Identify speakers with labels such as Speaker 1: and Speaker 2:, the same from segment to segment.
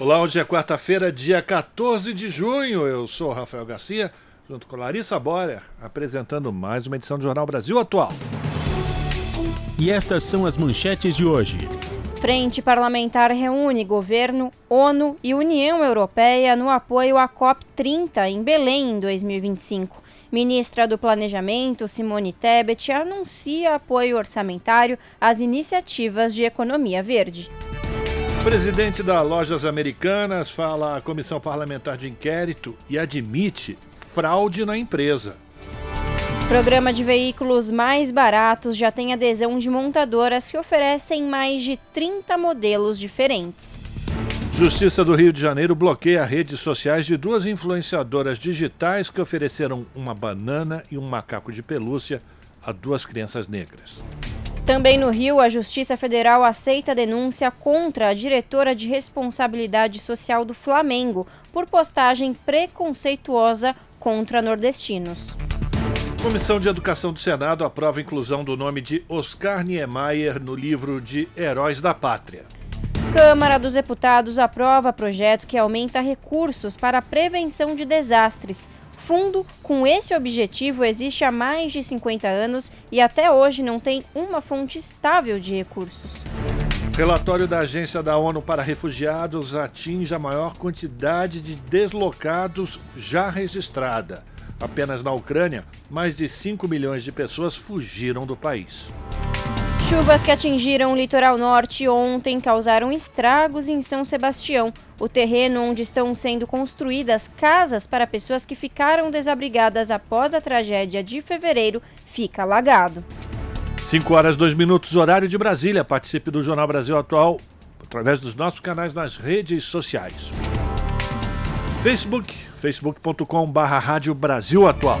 Speaker 1: Olá, hoje é quarta-feira, dia 14 de junho. Eu sou Rafael Garcia, junto com Larissa Borer, apresentando mais uma edição do Jornal Brasil Atual.
Speaker 2: E estas são as manchetes de hoje.
Speaker 3: Frente Parlamentar reúne governo, ONU e União Europeia no apoio à COP30 em Belém em 2025. Ministra do Planejamento, Simone Tebet, anuncia apoio orçamentário às iniciativas de economia verde.
Speaker 1: Presidente da Lojas Americanas fala à Comissão Parlamentar de Inquérito e admite fraude na empresa.
Speaker 3: Programa de veículos mais baratos já tem adesão de montadoras que oferecem mais de 30 modelos diferentes.
Speaker 1: Justiça do Rio de Janeiro bloqueia redes sociais de duas influenciadoras digitais que ofereceram uma banana e um macaco de pelúcia a duas crianças negras.
Speaker 3: Também no Rio, a Justiça Federal aceita a denúncia contra a diretora de responsabilidade social do Flamengo por postagem preconceituosa contra nordestinos.
Speaker 1: Comissão de Educação do Senado aprova a inclusão do nome de Oscar Niemeyer no livro de Heróis da Pátria.
Speaker 3: Câmara dos Deputados aprova projeto que aumenta recursos para a prevenção de desastres. Fundo com esse objetivo existe há mais de 50 anos e até hoje não tem uma fonte estável de recursos.
Speaker 1: Relatório da Agência da ONU para Refugiados atinge a maior quantidade de deslocados já registrada. Apenas na Ucrânia, mais de 5 milhões de pessoas fugiram do país.
Speaker 3: Chuvas que atingiram o litoral norte ontem causaram estragos em São Sebastião, o terreno onde estão sendo construídas casas para pessoas que ficaram desabrigadas após a tragédia de fevereiro fica alagado.
Speaker 1: 5 horas 2 minutos, horário de Brasília. Participe do Jornal Brasil Atual através dos nossos canais nas redes sociais. Facebook, facebook.com barra Rádio Brasil Atual.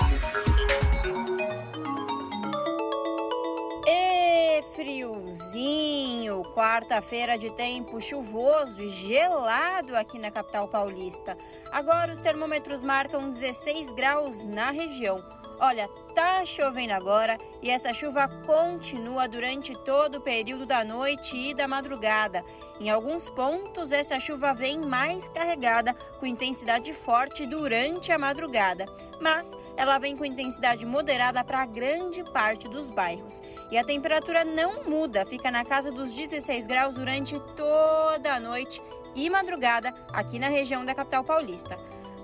Speaker 3: Quarta-feira de tempo chuvoso e gelado aqui na capital paulista. Agora os termômetros marcam 16 graus na região. Olha, tá chovendo agora e essa chuva continua durante todo o período da noite e da madrugada. Em alguns pontos, essa chuva vem mais carregada, com intensidade forte durante a madrugada, mas ela vem com intensidade moderada para grande parte dos bairros. E a temperatura não muda, fica na casa dos 16 graus durante toda a noite e madrugada aqui na região da capital paulista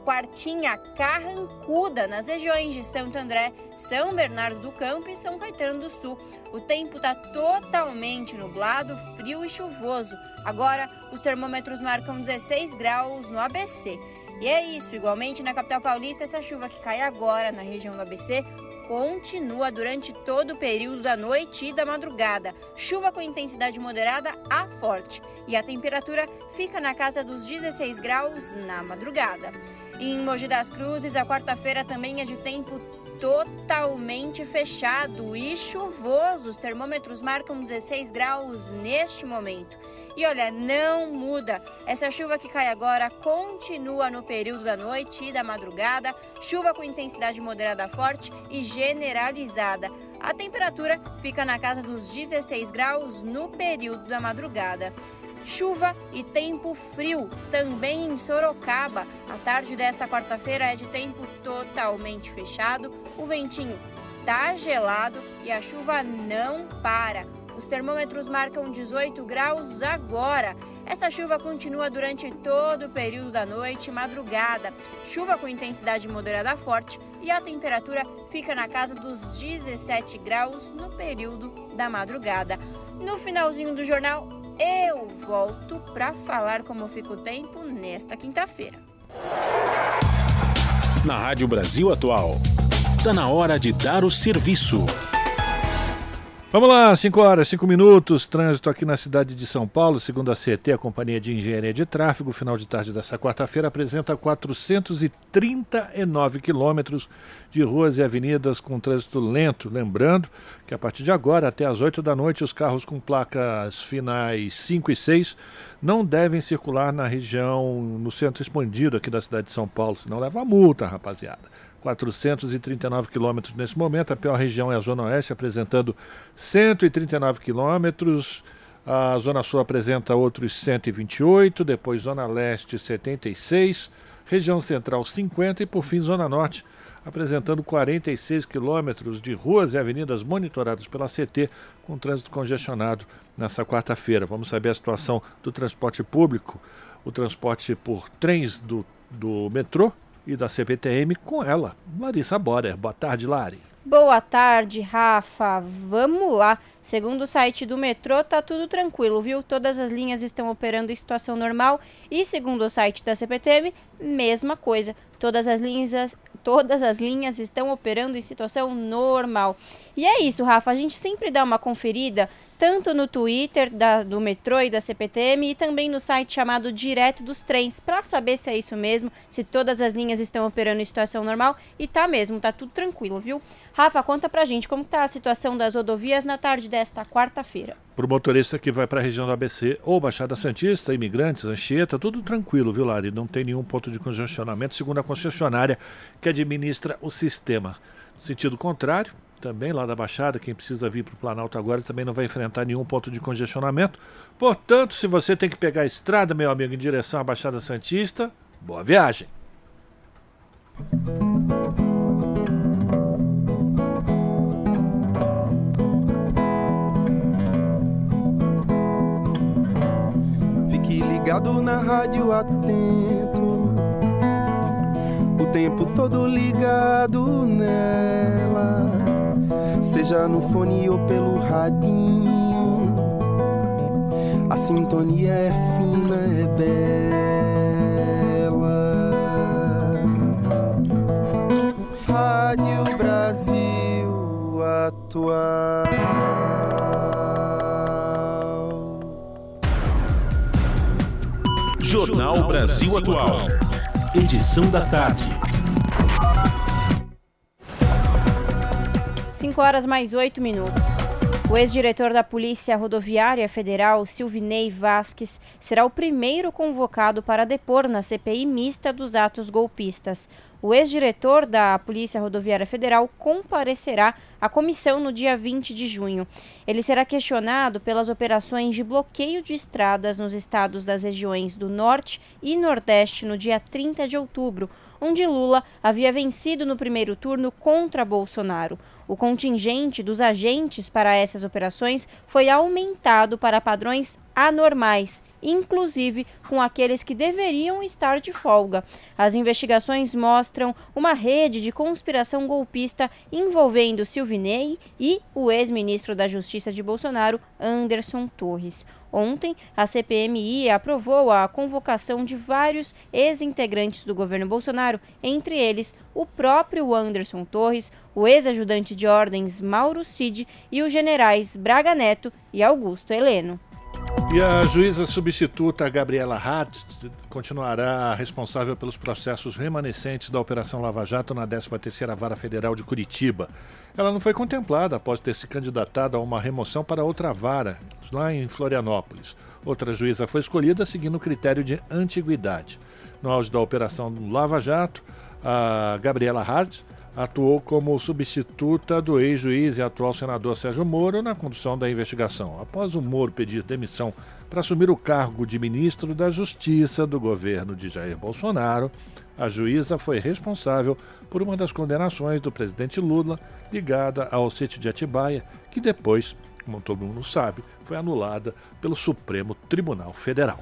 Speaker 3: quartinha carrancuda nas regiões de Santo André, São Bernardo do Campo e São Caetano do Sul. O tempo está totalmente nublado, frio e chuvoso. Agora, os termômetros marcam 16 graus no ABC. E é isso, igualmente na capital paulista, essa chuva que cai agora na região do ABC continua durante todo o período da noite e da madrugada. Chuva com intensidade moderada a forte. E a temperatura fica na casa dos 16 graus na madrugada. Em Mogi das Cruzes, a quarta-feira também é de tempo totalmente fechado e chuvoso. Os termômetros marcam 16 graus neste momento. E olha, não muda. Essa chuva que cai agora continua no período da noite e da madrugada. Chuva com intensidade moderada forte e generalizada. A temperatura fica na casa dos 16 graus no período da madrugada chuva e tempo frio também em Sorocaba. A tarde desta quarta-feira é de tempo totalmente fechado, o ventinho tá gelado e a chuva não para. Os termômetros marcam 18 graus agora. Essa chuva continua durante todo o período da noite e madrugada. Chuva com intensidade moderada forte e a temperatura fica na casa dos 17 graus no período da madrugada. No finalzinho do jornal, eu volto para falar como fica o tempo nesta quinta-feira.
Speaker 2: Na Rádio Brasil Atual, está na hora de dar o serviço.
Speaker 1: Vamos lá, 5 horas, 5 minutos, trânsito aqui na cidade de São Paulo, segundo a CT, a Companhia de Engenharia de Tráfego, final de tarde dessa quarta-feira apresenta 439 quilômetros de ruas e avenidas com trânsito lento. Lembrando que a partir de agora, até as 8 da noite, os carros com placas finais 5 e 6 não devem circular na região, no centro expandido aqui da cidade de São Paulo, senão leva multa, rapaziada. 439 quilômetros nesse momento. A pior região é a Zona Oeste, apresentando 139 quilômetros. A Zona Sul apresenta outros 128, depois Zona Leste 76, região Central 50 e por fim Zona Norte apresentando 46 quilômetros de ruas e avenidas monitoradas pela CT com trânsito congestionado nessa quarta-feira. Vamos saber a situação do transporte público, o transporte por trens do, do metrô e da CPTM com ela, Larissa Borer. Boa tarde, Lari.
Speaker 3: Boa tarde, Rafa. Vamos lá. Segundo o site do metrô, tá tudo tranquilo, viu? Todas as linhas estão operando em situação normal e segundo o site da CPTM, mesma coisa. Todas as linhas, todas as linhas estão operando em situação normal. E é isso, Rafa. A gente sempre dá uma conferida tanto no Twitter da, do metrô e da CPTM e também no site chamado Direto dos Trens, para saber se é isso mesmo, se todas as linhas estão operando em situação normal. E tá mesmo, tá tudo tranquilo, viu? Rafa, conta pra gente como tá a situação das rodovias na tarde desta quarta-feira.
Speaker 1: Para o motorista que vai para a região do ABC ou Baixada Santista, imigrantes, Anchieta, tudo tranquilo, viu, Lari? Não tem nenhum ponto de congestionamento, segundo a concessionária que administra o sistema. No sentido contrário, também lá da Baixada, quem precisa vir para o Planalto agora também não vai enfrentar nenhum ponto de congestionamento. Portanto, se você tem que pegar a estrada, meu amigo, em direção à Baixada Santista, boa viagem!
Speaker 4: Fique ligado na rádio atento, o tempo todo ligado nela seja no fone ou pelo radinho. A sintonia é fina, é bela. Rádio Brasil Atual.
Speaker 2: Jornal Brasil Atual. Edição da tarde.
Speaker 3: 5 horas mais 8 minutos. O ex-diretor da Polícia Rodoviária Federal, Silvinei Vasques, será o primeiro convocado para depor na CPI mista dos atos golpistas. O ex-diretor da Polícia Rodoviária Federal comparecerá à comissão no dia 20 de junho. Ele será questionado pelas operações de bloqueio de estradas nos estados das regiões do Norte e Nordeste no dia 30 de outubro, onde Lula havia vencido no primeiro turno contra Bolsonaro. O contingente dos agentes para essas operações foi aumentado para padrões anormais, inclusive com aqueles que deveriam estar de folga. As investigações mostram uma rede de conspiração golpista envolvendo Silvinei e o ex-ministro da Justiça de Bolsonaro, Anderson Torres. Ontem, a CPMI aprovou a convocação de vários ex-integrantes do governo Bolsonaro, entre eles o próprio Anderson Torres, o ex-ajudante de ordens Mauro Cid e os generais Braga Neto e Augusto Heleno.
Speaker 1: E a juíza substituta Gabriela Hatt continuará responsável pelos processos remanescentes da Operação Lava Jato na 13ª Vara Federal de Curitiba. Ela não foi contemplada após ter se candidatado a uma remoção para outra vara, lá em Florianópolis. Outra juíza foi escolhida seguindo o critério de antiguidade. No auge da Operação Lava Jato, a Gabriela Hatt atuou como substituta do ex-juiz e atual senador Sérgio Moro na condução da investigação. Após o Moro pedir demissão para assumir o cargo de ministro da Justiça do governo de Jair Bolsonaro, a juíza foi responsável por uma das condenações do presidente Lula ligada ao sítio de Atibaia, que depois como todo mundo sabe, foi anulada pelo Supremo Tribunal Federal.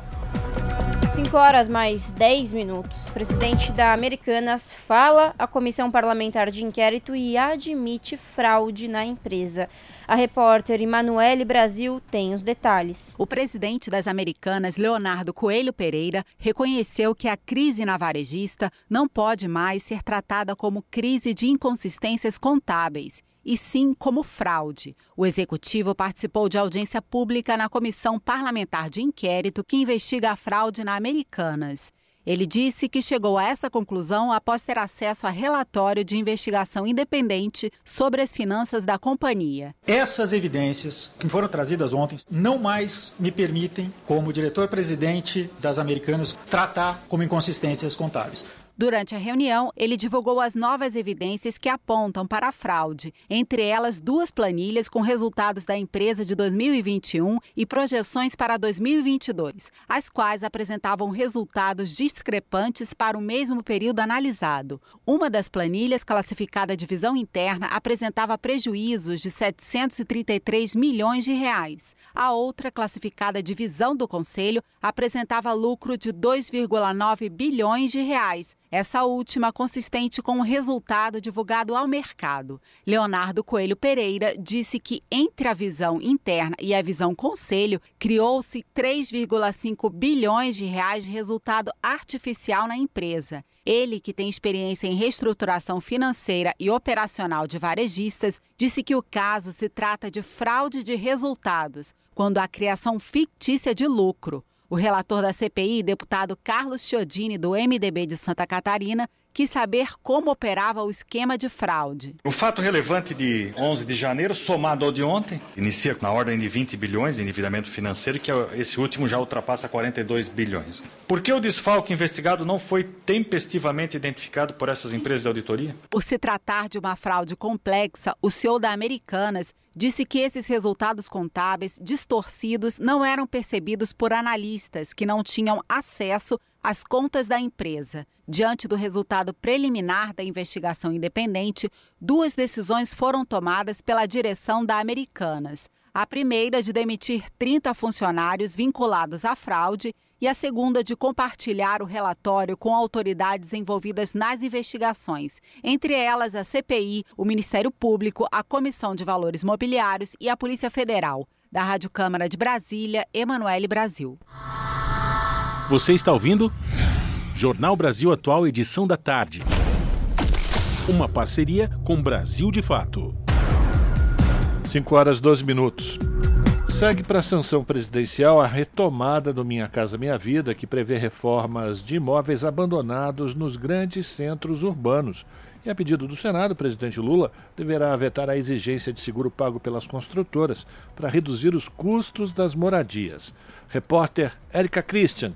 Speaker 3: 5 horas mais 10 minutos. O presidente da Americanas fala à comissão parlamentar de inquérito e admite fraude na empresa. A repórter Emanuele Brasil tem os detalhes.
Speaker 5: O presidente das Americanas, Leonardo Coelho Pereira, reconheceu que a crise na varejista não pode mais ser tratada como crise de inconsistências contábeis e sim como fraude. O executivo participou de audiência pública na comissão parlamentar de inquérito que investiga a fraude na Americanas. Ele disse que chegou a essa conclusão após ter acesso a relatório de investigação independente sobre as finanças da companhia.
Speaker 6: Essas evidências que foram trazidas ontem não mais me permitem, como diretor-presidente das Americanas, tratar como inconsistências contábeis.
Speaker 5: Durante a reunião, ele divulgou as novas evidências que apontam para a fraude, entre elas duas planilhas com resultados da empresa de 2021 e projeções para 2022, as quais apresentavam resultados discrepantes para o mesmo período analisado. Uma das planilhas, classificada de visão interna, apresentava prejuízos de 733 milhões de reais. A outra, classificada de visão do conselho, apresentava lucro de 2,9 bilhões de reais essa última consistente com o resultado divulgado ao mercado. Leonardo Coelho Pereira disse que entre a visão interna e a visão conselho criou-se 3,5 bilhões de reais de resultado artificial na empresa. Ele, que tem experiência em reestruturação financeira e operacional de varejistas, disse que o caso se trata de fraude de resultados, quando há criação fictícia de lucro. O relator da CPI, deputado Carlos Chiodini, do MDB de Santa Catarina, quis saber como operava o esquema de fraude.
Speaker 7: O fato relevante de 11 de janeiro, somado ao de ontem, inicia na ordem de 20 bilhões de endividamento financeiro, que é esse último já ultrapassa 42 bilhões. Por que o desfalque investigado não foi tempestivamente identificado por essas empresas de auditoria?
Speaker 5: Por se tratar de uma fraude complexa, o CEO da Americanas disse que esses resultados contábeis distorcidos não eram percebidos por analistas que não tinham acesso às contas da empresa. Diante do resultado preliminar da investigação independente, duas decisões foram tomadas pela direção da Americanas. A primeira de demitir 30 funcionários vinculados à fraude e a segunda de compartilhar o relatório com autoridades envolvidas nas investigações, entre elas a CPI, o Ministério Público, a Comissão de Valores Mobiliários e a Polícia Federal. Da Rádio Câmara de Brasília, Emanuele Brasil.
Speaker 2: Você está ouvindo? Jornal Brasil Atual, edição da tarde. Uma parceria com Brasil de Fato.
Speaker 1: 5 horas 12 minutos. Segue para a sanção presidencial a retomada do Minha Casa Minha Vida, que prevê reformas de imóveis abandonados nos grandes centros urbanos. E a pedido do Senado, o presidente Lula deverá vetar a exigência de seguro pago pelas construtoras para reduzir os custos das moradias. Repórter Érica Christian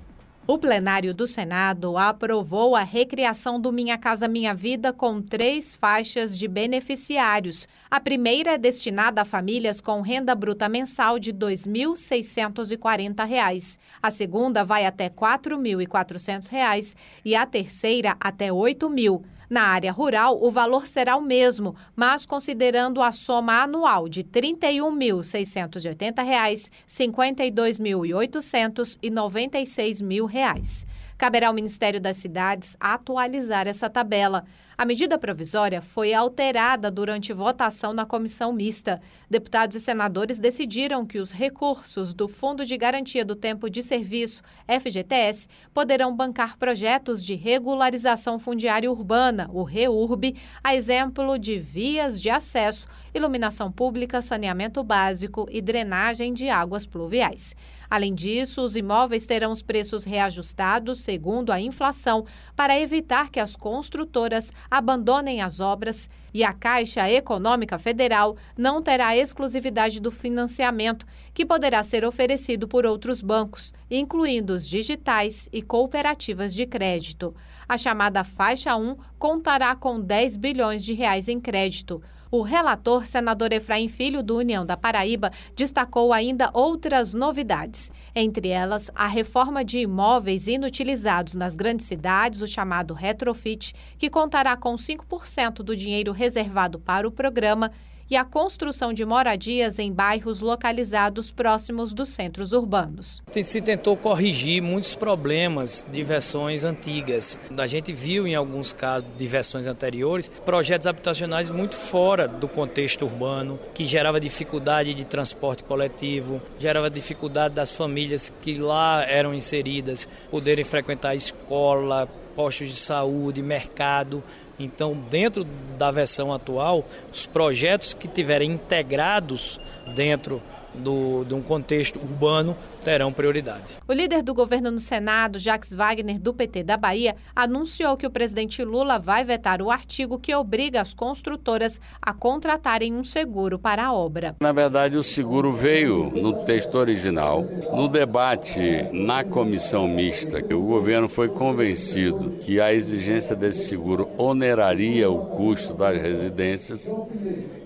Speaker 8: o plenário do Senado aprovou a recriação do Minha Casa Minha Vida com três faixas de beneficiários. A primeira é destinada a famílias com renda bruta mensal de R$ 2.640. A segunda vai até R$ 4.400 e a terceira até R$ 8.000. Na área rural, o valor será o mesmo, mas considerando a soma anual de R$ 31.680, R$ 52.800 e 96 mil reais. Caberá ao Ministério das Cidades atualizar essa tabela. A medida provisória foi alterada durante votação na comissão mista. Deputados e senadores decidiram que os recursos do Fundo de Garantia do Tempo de Serviço, FGTS, poderão bancar projetos de regularização fundiária urbana, o REURB, a exemplo de vias de acesso, iluminação pública, saneamento básico e drenagem de águas pluviais. Além disso, os imóveis terão os preços reajustados segundo a inflação para evitar que as construtoras abandonem as obras e a Caixa Econômica Federal não terá exclusividade do financiamento, que poderá ser oferecido por outros bancos, incluindo os digitais e cooperativas de crédito. A chamada faixa 1 contará com 10 bilhões de reais em crédito. O relator, senador Efraim Filho, do União da Paraíba, destacou ainda outras novidades, entre elas a reforma de imóveis inutilizados nas grandes cidades, o chamado retrofit, que contará com 5% do dinheiro reservado para o programa e a construção de moradias em bairros localizados próximos dos centros urbanos.
Speaker 9: Se tentou corrigir muitos problemas de versões antigas. A gente viu em alguns casos de versões anteriores projetos habitacionais muito fora do contexto urbano, que gerava dificuldade de transporte coletivo, gerava dificuldade das famílias que lá eram inseridas poderem frequentar a escola, postos de saúde, mercado. Então, dentro da versão atual, os projetos que tiverem integrados dentro do, de um contexto urbano terão prioridade.
Speaker 8: O líder do governo no Senado, Jacques Wagner, do PT da Bahia, anunciou que o presidente Lula vai vetar o artigo que obriga as construtoras a contratarem um seguro para a obra.
Speaker 10: Na verdade, o seguro veio no texto original. No debate na comissão mista, o governo foi convencido que a exigência desse seguro oneraria o custo das residências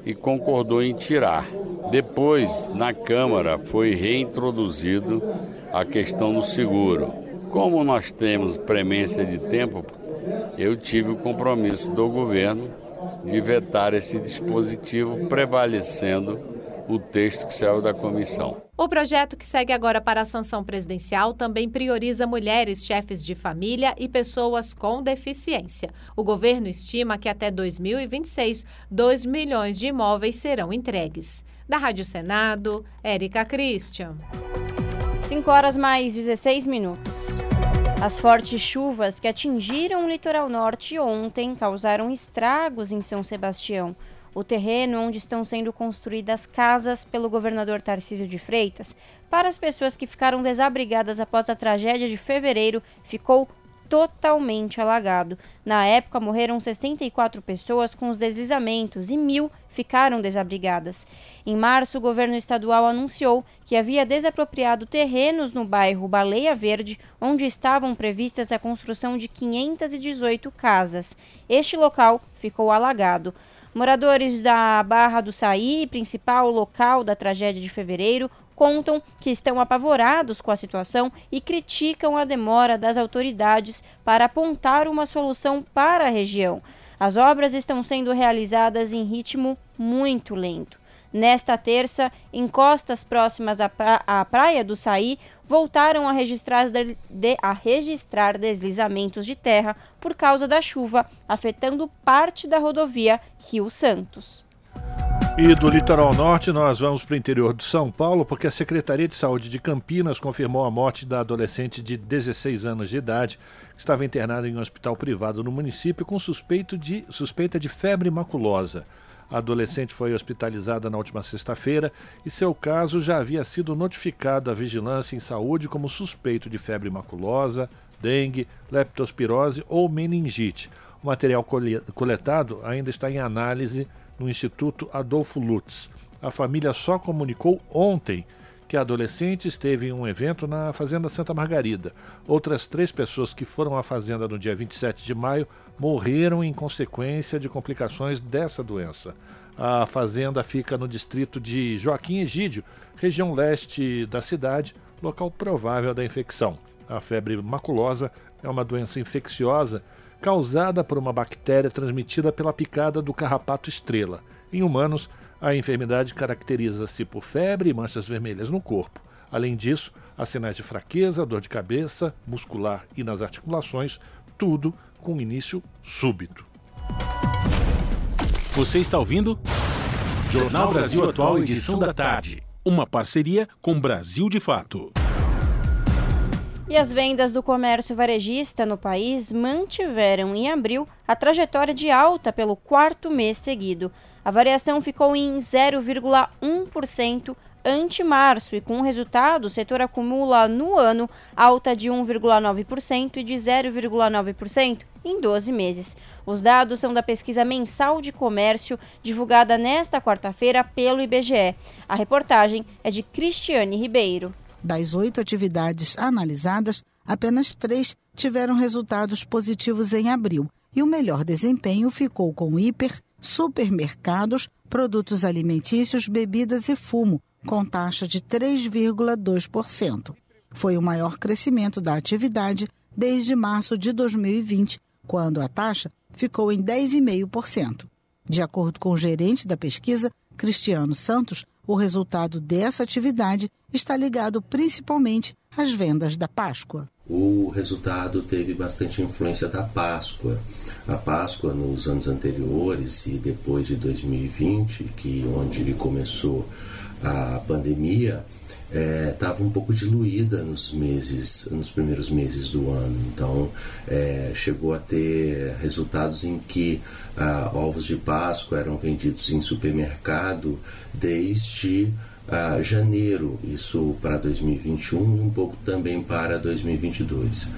Speaker 10: e concordou em tirar. Depois, na Câmara, foi reintroduzido a questão do seguro. Como nós temos premência de tempo, eu tive o compromisso do governo de vetar esse dispositivo, prevalecendo o texto que saiu da comissão.
Speaker 8: O projeto que segue agora para a sanção presidencial também prioriza mulheres chefes de família e pessoas com deficiência. O governo estima que até 2026, 2 milhões de imóveis serão entregues. Da Rádio Senado, Érica Christian.
Speaker 3: 5 horas mais 16 minutos. As fortes chuvas que atingiram o litoral norte ontem causaram estragos em São Sebastião. O terreno onde estão sendo construídas casas pelo governador Tarcísio de Freitas para as pessoas que ficaram desabrigadas após a tragédia de fevereiro ficou totalmente alagado. Na época, morreram 64 pessoas com os deslizamentos e mil ficaram desabrigadas. Em março, o governo estadual anunciou que havia desapropriado terrenos no bairro Baleia Verde, onde estavam previstas a construção de 518 casas. Este local ficou alagado. Moradores da Barra do Saí, principal local da tragédia de fevereiro, contam que estão apavorados com a situação e criticam a demora das autoridades para apontar uma solução para a região. As obras estão sendo realizadas em ritmo muito lento. Nesta terça, em costas próximas à, pra à Praia do Saí, voltaram a registrar, de, a registrar deslizamentos de terra por causa da chuva, afetando parte da rodovia Rio Santos.
Speaker 1: E do litoral norte, nós vamos para o interior de São Paulo, porque a Secretaria de Saúde de Campinas confirmou a morte da adolescente de 16 anos de idade, que estava internada em um hospital privado no município com suspeito de, suspeita de febre maculosa. A adolescente foi hospitalizada na última sexta-feira e seu caso já havia sido notificado à Vigilância em Saúde como suspeito de febre maculosa, dengue, leptospirose ou meningite. O material coletado ainda está em análise no Instituto Adolfo Lutz. A família só comunicou ontem que a adolescente esteve em um evento na Fazenda Santa Margarida. Outras três pessoas que foram à fazenda no dia 27 de maio morreram em consequência de complicações dessa doença. A fazenda fica no distrito de Joaquim Egídio, região leste da cidade, local provável da infecção. A febre maculosa é uma doença infecciosa causada por uma bactéria transmitida pela picada do carrapato estrela. Em humanos, a enfermidade caracteriza-se por febre e manchas vermelhas no corpo. Além disso, há sinais de fraqueza, dor de cabeça, muscular e nas articulações, tudo com início súbito.
Speaker 2: Você está ouvindo? Jornal Brasil Atual, edição da tarde. Uma parceria com Brasil de Fato.
Speaker 3: E as vendas do comércio varejista no país mantiveram em abril a trajetória de alta pelo quarto mês seguido. A variação ficou em 0,1% ante março e com o resultado o setor acumula no ano alta de 1,9% e de 0,9% em 12 meses. Os dados são da pesquisa mensal de comércio divulgada nesta quarta-feira pelo IBGE. A reportagem é de Cristiane Ribeiro.
Speaker 11: Das oito atividades analisadas, apenas três tiveram resultados positivos em abril e o melhor desempenho ficou com hiper, supermercados, produtos alimentícios, bebidas e fumo, com taxa de 3,2%. Foi o maior crescimento da atividade desde março de 2020, quando a taxa ficou em 10,5%. De acordo com o gerente da pesquisa,
Speaker 12: Cristiano Santos, o resultado dessa atividade está ligado principalmente às vendas da Páscoa.
Speaker 13: O resultado teve bastante influência da Páscoa. A Páscoa nos anos anteriores e depois de 2020, que onde começou a pandemia, estava é, um pouco diluída nos meses, nos primeiros meses do ano. Então, é, chegou a ter resultados em que ah, ovos de Páscoa eram vendidos em supermercado desde ah, janeiro, isso para 2021 e um pouco também para 2022.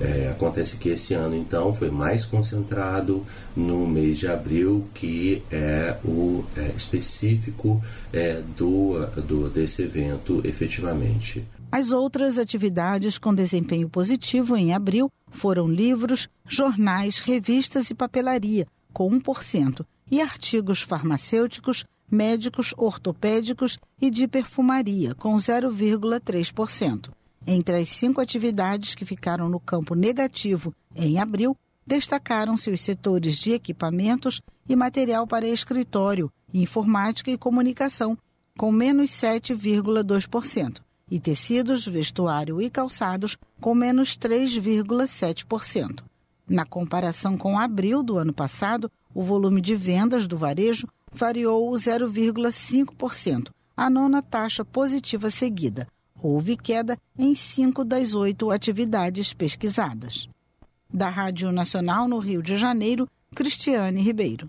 Speaker 13: É, acontece que esse ano, então, foi mais concentrado no mês de abril, que é o é, específico é, do, do, desse evento efetivamente.
Speaker 12: As outras atividades com desempenho positivo em abril foram livros, jornais, revistas e papelaria, com 1%, e artigos farmacêuticos, médicos, ortopédicos e de perfumaria, com 0,3%. Entre as cinco atividades que ficaram no campo negativo em abril, destacaram-se os setores de equipamentos e material para escritório, informática e comunicação, com menos 7,2%, e tecidos, vestuário e calçados, com menos 3,7%. Na comparação com abril do ano passado, o volume de vendas do varejo variou 0,5%, a nona taxa positiva seguida, houve queda em cinco das oito atividades pesquisadas. Da Rádio Nacional no Rio de Janeiro, Cristiane Ribeiro.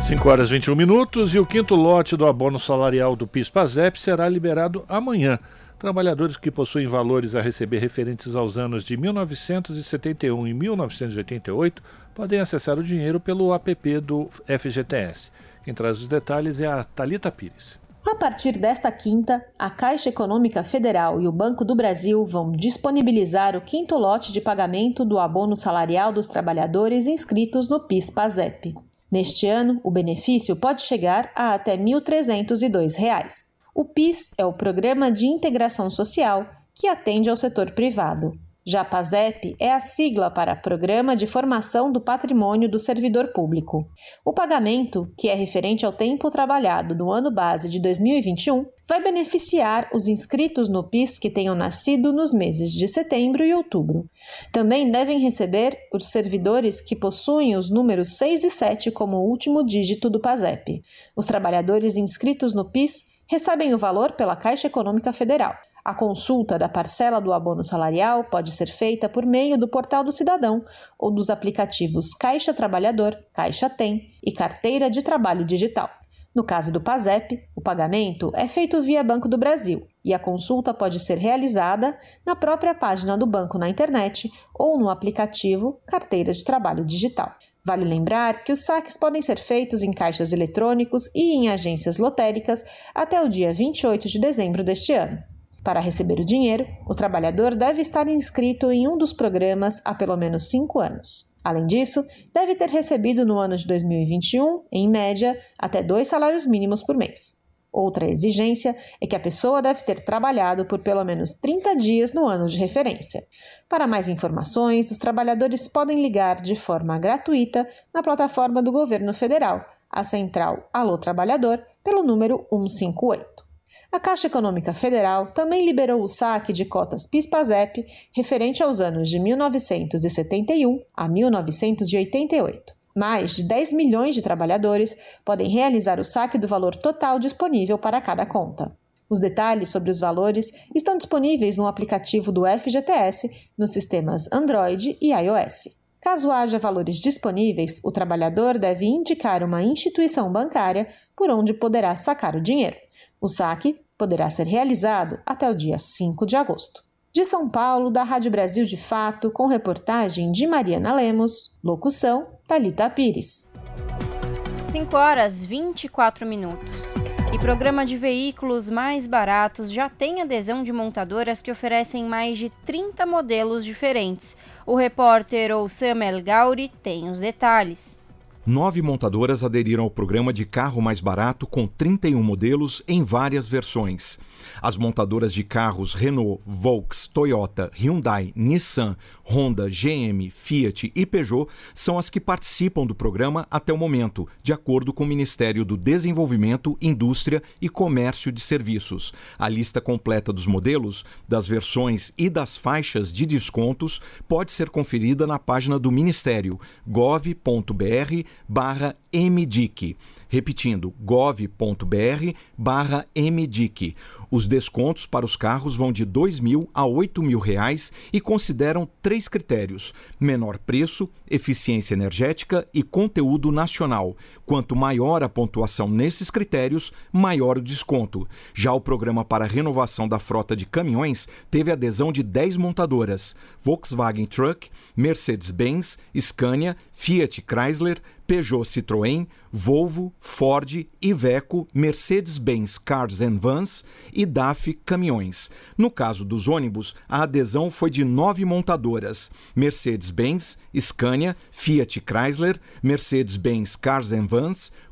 Speaker 1: 5 horas e 21 minutos e o quinto lote do abono salarial do PIS-PASEP será liberado amanhã. Trabalhadores que possuem valores a receber referentes aos anos de 1971 e 1988 podem acessar o dinheiro pelo app do FGTS. Quem traz os detalhes é a Talita Pires.
Speaker 14: A partir desta quinta, a Caixa Econômica Federal e o Banco do Brasil vão disponibilizar o quinto lote de pagamento do abono salarial dos trabalhadores inscritos no PIS/PASEP. Neste ano, o benefício pode chegar a até R$ 1.302. O PIS é o Programa de Integração Social que atende ao setor privado. Já PASEP é a sigla para Programa de Formação do Patrimônio do Servidor Público. O pagamento, que é referente ao tempo trabalhado no ano base de 2021, vai beneficiar os inscritos no PIS que tenham nascido nos meses de setembro e outubro. Também devem receber os servidores que possuem os números 6 e 7 como último dígito do PASEP. Os trabalhadores inscritos no PIS recebem o valor pela Caixa Econômica Federal. A consulta da parcela do abono salarial pode ser feita por meio do Portal do Cidadão ou dos aplicativos Caixa Trabalhador, Caixa Tem e Carteira de Trabalho Digital. No caso do PASEP, o pagamento é feito via Banco do Brasil e a consulta pode ser realizada na própria página do banco na internet ou no aplicativo Carteira de Trabalho Digital. Vale lembrar que os saques podem ser feitos em caixas eletrônicos e em agências lotéricas até o dia 28 de dezembro deste ano. Para receber o dinheiro, o trabalhador deve estar inscrito em um dos programas há pelo menos cinco anos. Além disso, deve ter recebido no ano de 2021, em média, até dois salários mínimos por mês. Outra exigência é que a pessoa deve ter trabalhado por pelo menos 30 dias no ano de referência. Para mais informações, os trabalhadores podem ligar de forma gratuita na plataforma do governo federal, a central Alô Trabalhador, pelo número 158. A Caixa Econômica Federal também liberou o saque de cotas PIS/PASEP referente aos anos de 1971 a 1988. Mais de 10 milhões de trabalhadores podem realizar o saque do valor total disponível para cada conta. Os detalhes sobre os valores estão disponíveis no aplicativo do FGTS nos sistemas Android e iOS. Caso haja valores disponíveis, o trabalhador deve indicar uma instituição bancária por onde poderá sacar o dinheiro. O saque poderá ser realizado até o dia 5 de agosto. De São Paulo, da Rádio Brasil de Fato, com reportagem de Mariana Lemos, locução Talita Pires.
Speaker 3: 5 horas 24 minutos. E programa de veículos mais baratos já tem adesão de montadoras que oferecem mais de 30 modelos diferentes. O repórter Oussam El Gauri tem os detalhes.
Speaker 15: nove montadoras aderiram ao programa de carro mais barato com 31 modelos em várias versões. As montadoras de carros Renault, Volks, Toyota, Hyundai, Nissan, Honda, GM, Fiat e Peugeot são as que participam do programa até o momento, de acordo com o Ministério do Desenvolvimento, Indústria e Comércio de Serviços. A lista completa dos modelos, das versões e das faixas de descontos pode ser conferida na página do Ministério gov.br/mdic. Repetindo, gov.br/mdic. Os descontos para os carros vão de R$ 2 mil a 8 mil reais e consideram três critérios: menor preço, eficiência energética e conteúdo nacional. Quanto maior a pontuação nesses critérios, maior o desconto. Já o programa para renovação da frota de caminhões teve adesão de 10 montadoras: Volkswagen Truck, Mercedes-Benz, Scania, Fiat Chrysler, Peugeot Citroën, Volvo, Ford, Iveco, Mercedes-Benz Cars and Vans e DAF Caminhões. No caso dos ônibus, a adesão foi de nove montadoras: Mercedes-Benz, Scania, Fiat Chrysler, Mercedes-Benz Cars and Vans,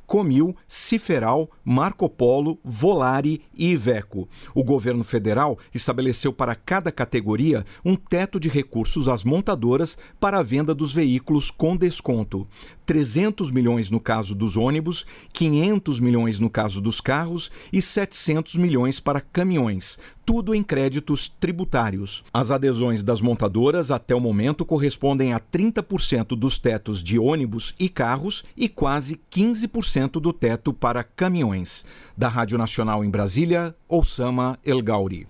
Speaker 15: Comil, Ciferal, Marco Polo, Volare e Iveco. O governo federal estabeleceu para cada categoria um teto de recursos às montadoras para a venda dos veículos com desconto. 300 milhões no caso dos ônibus, 500 milhões no caso dos carros e 700 milhões para caminhões, tudo em créditos tributários. As adesões das montadoras até o momento correspondem a 30% dos tetos de ônibus e carros e quase 15% do teto para caminhões. Da Rádio Nacional em Brasília, Osama El Gauri.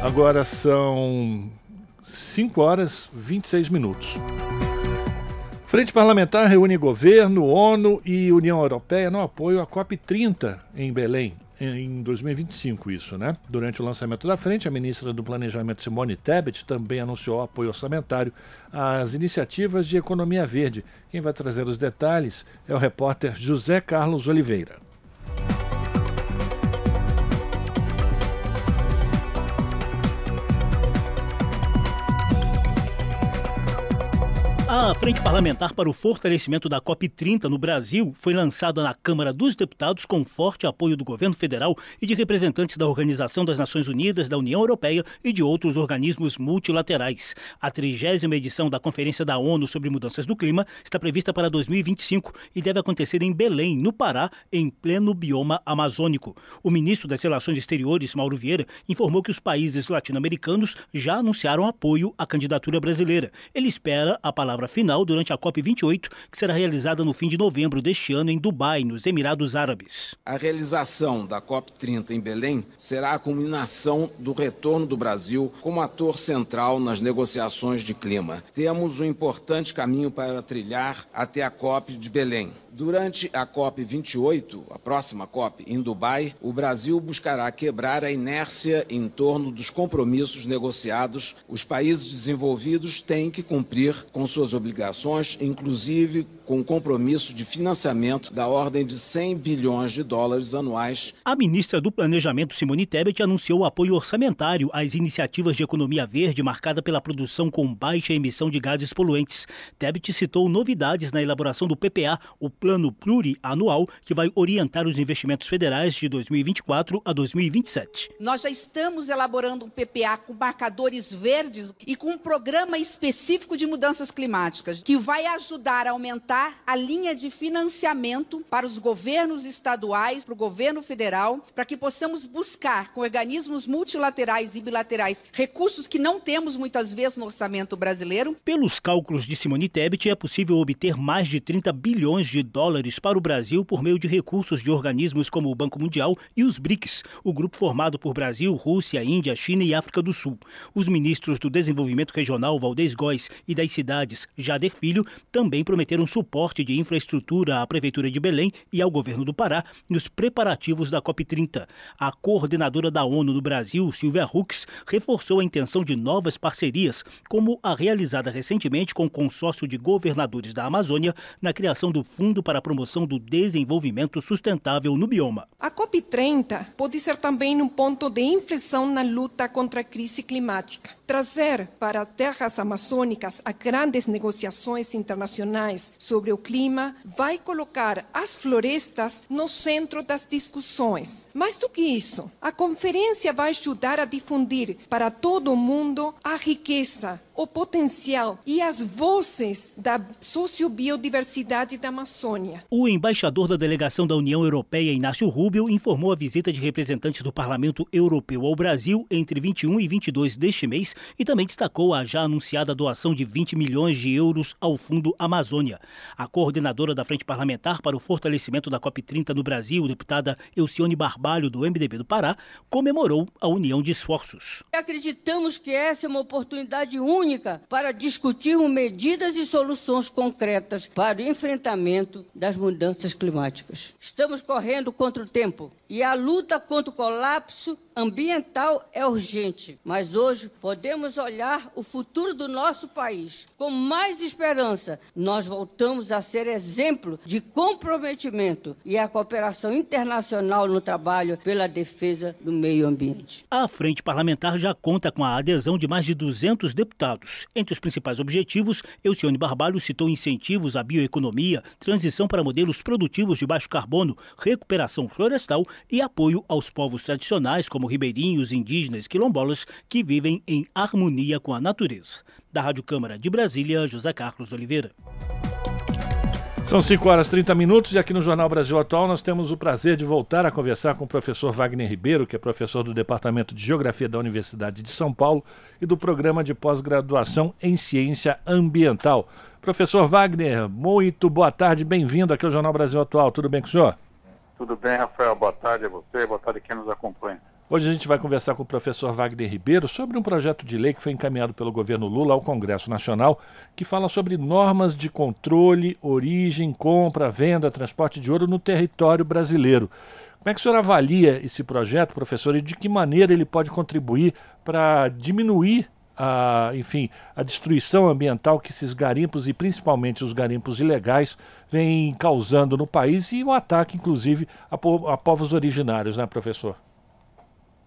Speaker 1: Agora são 5 horas 26 minutos. Frente Parlamentar reúne governo, ONU e União Europeia no apoio à COP30 em Belém, em 2025, isso, né? Durante o lançamento da frente, a ministra do Planejamento Simone Tebet também anunciou apoio orçamentário às iniciativas de economia verde. Quem vai trazer os detalhes é o repórter José Carlos Oliveira.
Speaker 16: A Frente Parlamentar para o Fortalecimento da COP30 no Brasil foi lançada na Câmara dos Deputados com forte apoio do governo federal e de representantes da Organização das Nações Unidas, da União Europeia e de outros organismos multilaterais. A trigésima edição da Conferência da ONU sobre Mudanças do Clima está prevista para 2025 e deve acontecer em Belém, no Pará, em pleno bioma amazônico. O ministro das Relações Exteriores, Mauro Vieira, informou que os países latino-americanos já anunciaram apoio à candidatura brasileira. Ele espera a palavra palavra final durante a COP28, que será realizada no fim de novembro deste ano em Dubai, nos Emirados Árabes.
Speaker 17: A realização da COP30 em Belém será a culminação do retorno do Brasil como ator central nas negociações de clima. Temos um importante caminho para trilhar até a COP de Belém. Durante a COP28, a próxima COP, em Dubai, o Brasil buscará quebrar a inércia em torno dos compromissos negociados. Os países desenvolvidos têm que cumprir com suas obrigações, inclusive com o compromisso de financiamento da ordem de 100 bilhões de dólares anuais.
Speaker 16: A ministra do Planejamento, Simone Tebet, anunciou apoio orçamentário às iniciativas de economia verde marcada pela produção com baixa emissão de gases poluentes. Tebet citou novidades na elaboração do PPA, o plano plurianual que vai orientar os investimentos federais de 2024 a 2027.
Speaker 18: Nós já estamos elaborando um PPA com marcadores verdes e com um programa específico de mudanças climáticas que vai ajudar a aumentar a linha de financiamento para os governos estaduais, para o governo federal, para que possamos buscar com organismos multilaterais e bilaterais recursos que não temos muitas vezes no orçamento brasileiro.
Speaker 16: Pelos cálculos de Simone Tebet, é possível obter mais de 30 bilhões de dólares para o Brasil por meio de recursos de organismos como o Banco Mundial e os BRICS, o grupo formado por Brasil, Rússia, Índia, China e África do Sul. Os ministros do Desenvolvimento Regional, Valdez Góes, e das cidades, Jader Filho, também prometeram suporte de infraestrutura à Prefeitura de Belém e ao governo do Pará nos preparativos da COP30. A coordenadora da ONU no Brasil, Silvia Hux, reforçou a intenção de novas parcerias, como a realizada recentemente com o consórcio de governadores da Amazônia na criação do Fundo para a Promoção do Desenvolvimento Sustentável no Bioma.
Speaker 19: A COP30 pode ser também um ponto de inflexão na luta contra a crise climática. Trazer para terras amazônicas as grandes negociações internacionais sobre o clima vai colocar as florestas no centro das discussões. Mais do que isso, a conferência vai ajudar a difundir para todo o mundo a riqueza, o potencial e as vozes da sociobiodiversidade da Amazônia.
Speaker 16: O embaixador da delegação da União Europeia, Inácio Rubio, informou a visita de representantes do Parlamento Europeu ao Brasil entre 21 e 22 deste mês e também destacou a já anunciada doação de 20 milhões de euros ao Fundo Amazônia. A coordenadora da Frente Parlamentar para o Fortalecimento da COP30 no Brasil, deputada Elcione Barbalho, do MDB do Pará, comemorou a união de esforços.
Speaker 20: Acreditamos que essa é uma oportunidade única única para discutirmos medidas e soluções concretas para o enfrentamento das mudanças climáticas. Estamos correndo contra o tempo e a luta contra o colapso ambiental é urgente, mas hoje podemos olhar o futuro do nosso país com mais esperança. Nós voltamos a ser exemplo de comprometimento e a cooperação internacional no trabalho pela defesa do meio ambiente.
Speaker 16: A Frente Parlamentar já conta com a adesão de mais de 200 deputados. Entre os principais objetivos, Elcione Barbalho citou incentivos à bioeconomia, transição para modelos produtivos de baixo carbono, recuperação florestal e apoio aos povos tradicionais como ribeirinhos, indígenas quilombolas que vivem em harmonia com a natureza. Da Rádio Câmara de Brasília, José Carlos Oliveira.
Speaker 1: São 5 horas e 30 minutos e aqui no Jornal Brasil Atual nós temos o prazer de voltar a conversar com o professor Wagner Ribeiro, que é professor do Departamento de Geografia da Universidade de São Paulo e do Programa de Pós-Graduação em Ciência Ambiental. Professor Wagner, muito boa tarde, bem-vindo aqui ao Jornal Brasil Atual. Tudo bem com o senhor?
Speaker 21: Tudo bem, Rafael. Boa tarde a você, boa tarde a quem nos acompanha.
Speaker 1: Hoje a gente vai conversar com o professor Wagner Ribeiro sobre um projeto de lei que foi encaminhado pelo governo Lula ao Congresso Nacional, que fala sobre normas de controle, origem, compra, venda, transporte de ouro no território brasileiro. Como é que o senhor avalia esse projeto, professor, e de que maneira ele pode contribuir para diminuir a, enfim, a destruição ambiental que esses garimpos e principalmente os garimpos ilegais vêm causando no país e o ataque, inclusive, a, po a povos originários, né, professor?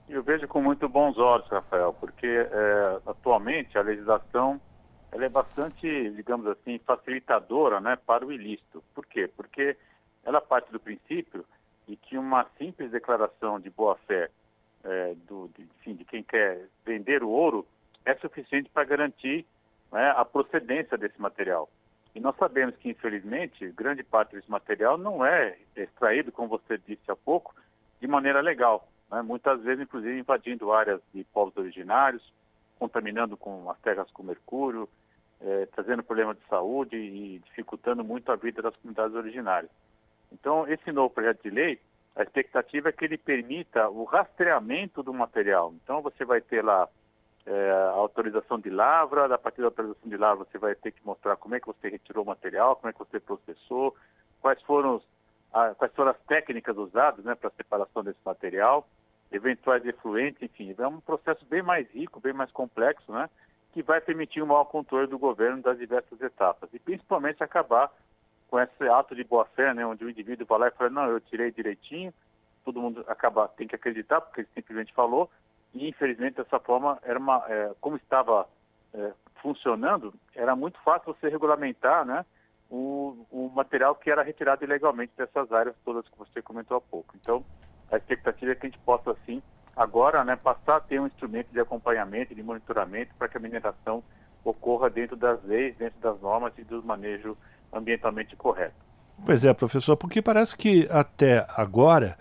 Speaker 21: Eu vejo com muito bons olhos, Rafael, porque é, atualmente a legislação ela é bastante, digamos assim, facilitadora né, para o ilícito. Por quê? Porque ela parte do princípio de que uma simples declaração de boa-fé é, do, de, de quem quer vender o ouro é suficiente para garantir né, a procedência desse material. E nós sabemos que, infelizmente, grande parte desse material não é extraído, como você disse há pouco, de maneira legal. Né? Muitas vezes, inclusive, invadindo áreas de povos originários, contaminando com as terras com mercúrio, eh, trazendo problemas de saúde e dificultando muito a vida das comunidades originárias. Então, esse novo projeto de lei, a expectativa é que ele permita o rastreamento do material. Então, você vai ter lá é, a autorização de lavra, a partir da autorização de lavra você vai ter que mostrar como é que você retirou o material, como é que você processou, quais foram, os, a, quais foram as técnicas usadas né, para a separação desse material, eventuais efluentes, enfim, é um processo bem mais rico, bem mais complexo, né, que vai permitir um maior controle do governo das diversas etapas. E principalmente acabar com esse ato de boa-fé, né, onde o indivíduo vai lá e fala, não, eu tirei direitinho, todo mundo acaba, tem que acreditar, porque ele simplesmente falou, e infelizmente dessa forma era uma é, como estava é, funcionando era muito fácil você regulamentar né o, o material que era retirado ilegalmente dessas áreas todas que você comentou há pouco. Então a expectativa é que a gente possa assim agora né passar a ter um instrumento de acompanhamento de monitoramento para que a mineração ocorra dentro das leis dentro das normas e do manejo ambientalmente correto.
Speaker 1: Pois é professor porque parece que até agora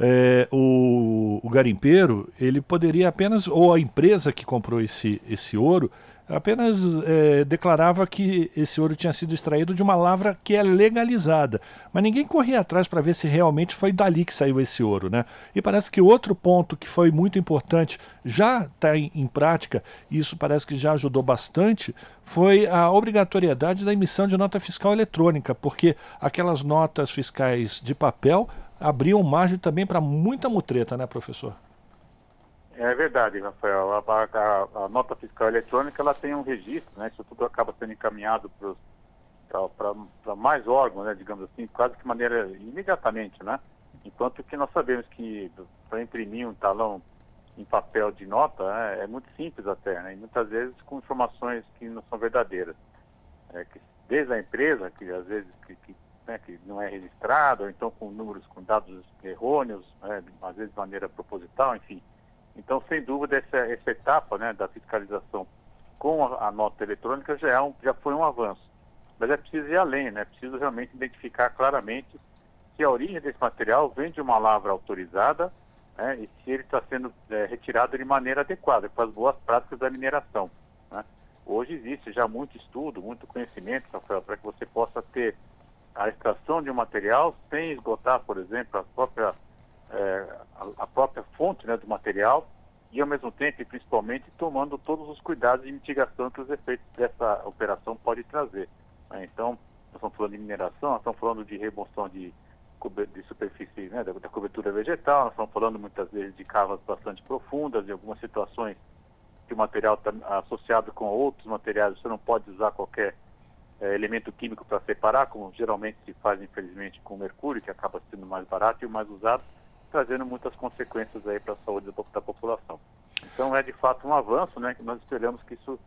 Speaker 1: é, o, o, garimpeiro ele poderia apenas, ou a empresa que comprou esse, esse ouro, apenas é, declarava que esse ouro tinha sido extraído de uma lavra que é legalizada. Mas ninguém corria atrás para ver se realmente foi dali que saiu esse ouro. Né? E parece que outro ponto que foi muito importante, já está em, em prática, e isso parece que já ajudou bastante, foi a obrigatoriedade da emissão de nota fiscal eletrônica, porque aquelas notas fiscais de papel abriam margem também para muita mutreta, né, professor?
Speaker 21: É verdade, Rafael. A, a, a, nota fiscal eletrônica ela tem um registro, né? Isso tudo acaba sendo encaminhado para mais órgãos, né? Digamos assim, quase que de maneira imediatamente, né? Enquanto que nós sabemos que para imprimir um talão em papel de nota né, é muito simples até, né? E muitas vezes com informações que não são verdadeiras. É, desde a empresa, que às vezes que, que, né, que não é registrado, ou então com números, com dados errôneos, né, às vezes de maneira proposital, enfim. Então, sem dúvida, essa, essa etapa né, da fiscalização com a, a nota eletrônica já, é um, já foi um avanço. Mas é preciso ir além, né? É preciso realmente identificar claramente se a origem desse material vem de uma lavra autorizada né, e se ele está sendo é, retirado de maneira adequada, com as boas práticas da mineração. Né? Hoje existe já muito estudo, muito conhecimento, Rafael, para que você possa ter a extração de um material sem esgotar, por exemplo, a própria, é, a, própria fonte né, do material e, ao mesmo tempo, e principalmente, tomando todos os cuidados de mitigação que os efeitos dessa operação podem trazer. Né? Então, nós estamos falando de mineração, nós estamos falando de remoção de de superfície, né, da, da, cobertura vegetal, nós estamos falando muitas vezes de cavas bastante profundas, em algumas situações que o material está associado com outros materiais, você não pode usar qualquer é, elemento químico para separar, como geralmente se faz, infelizmente, com mercúrio, que acaba sendo mais barato e o mais usado, trazendo muitas consequências aí para a saúde da, população. Então é de fato um avanço, né, que nós esperamos que isso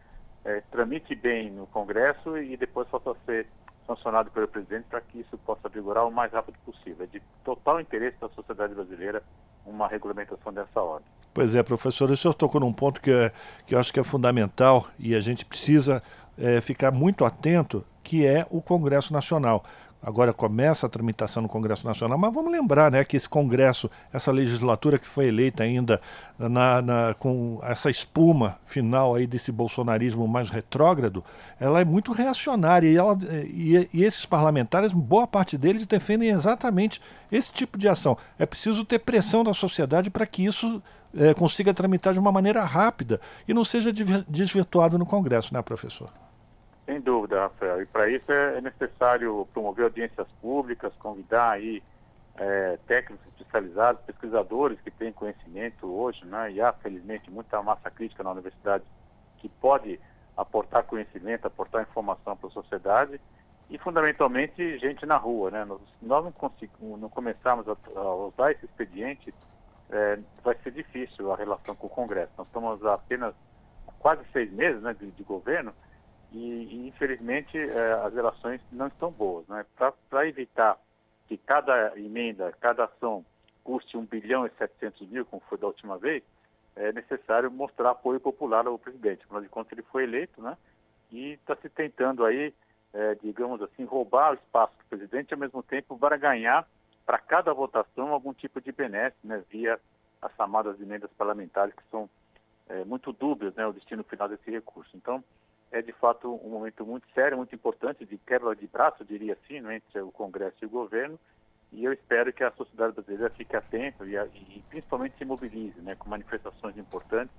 Speaker 21: é, tramite bem no Congresso e depois possa ser sancionado pelo presidente para que isso possa vigorar o mais rápido possível. É de total interesse da sociedade brasileira uma regulamentação dessa ordem.
Speaker 1: Pois é, professor, o senhor tocou num ponto que, é, que eu acho que é fundamental e a gente precisa é, ficar muito atento, que é o Congresso Nacional agora começa a tramitação no Congresso Nacional, mas vamos lembrar né, que esse Congresso, essa legislatura que foi eleita ainda na, na, com essa espuma final aí desse bolsonarismo mais retrógrado, ela é muito reacionária e, ela, e, e esses parlamentares, boa parte deles defendem exatamente esse tipo de ação. É preciso ter pressão da sociedade para que isso é, consiga tramitar de uma maneira rápida e não seja desvirtuado no Congresso, né, professor?
Speaker 21: Sem dúvida, Rafael. E para isso é, é necessário promover audiências públicas, convidar aí é, técnicos especializados, pesquisadores que têm conhecimento hoje, né? E há, felizmente, muita massa crítica na universidade que pode aportar conhecimento, aportar informação para a sociedade e, fundamentalmente, gente na rua, né? Nós, não, conseguimos, não começarmos a, a usar esse expediente, é, vai ser difícil a relação com o Congresso. Nós estamos há apenas quase seis meses né, de, de governo e, e infelizmente é, as relações não estão boas. Né? Para evitar que cada emenda, cada ação custe 1 bilhão e 700 mil, como foi da última vez, é necessário mostrar apoio popular ao presidente. Afinal de contas, ele foi eleito, né? E está se tentando aí, é, digamos assim, roubar o espaço do presidente, ao mesmo tempo para ganhar para cada votação algum tipo de benesse, né? Via as chamadas emendas parlamentares, que são é, muito dúbias, né? O destino final desse recurso. Então, é de fato um momento muito sério, muito importante, de quebra de braço, diria assim, né, entre o Congresso e o governo. E eu espero que a sociedade brasileira fique atenta e, e principalmente se mobilize né, com manifestações importantes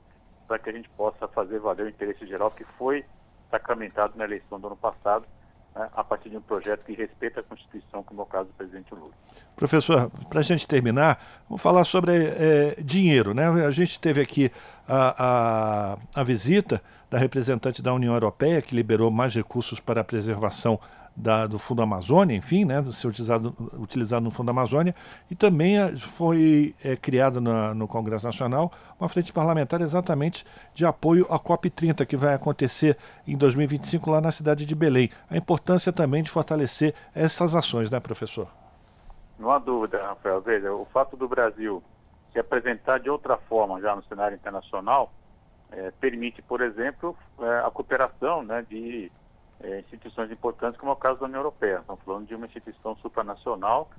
Speaker 21: para que a gente possa fazer valer o interesse geral que foi sacramentado na eleição do ano passado, né, a partir de um projeto que respeita a Constituição, como é o caso do presidente Lula.
Speaker 1: Professor, para a gente terminar, vamos falar sobre é, dinheiro. Né? A gente teve aqui a, a, a visita da representante da União Europeia, que liberou mais recursos para a preservação da, do Fundo Amazônia, enfim, né, ser utilizado, utilizado no Fundo Amazônia, e também eh, foi é, criado na, no Congresso Nacional uma frente parlamentar exatamente de apoio à COP30, que vai acontecer em 2025 lá na cidade de Belém. A importância também de fortalecer essas ações, né, professor?
Speaker 21: Não há dúvida, Rafael. Veja, o fato do Brasil se apresentar de outra forma já no cenário internacional é, permite, por exemplo, é, a cooperação né, de é, instituições importantes, como é o caso da União Europeia. Estamos falando de uma instituição supranacional,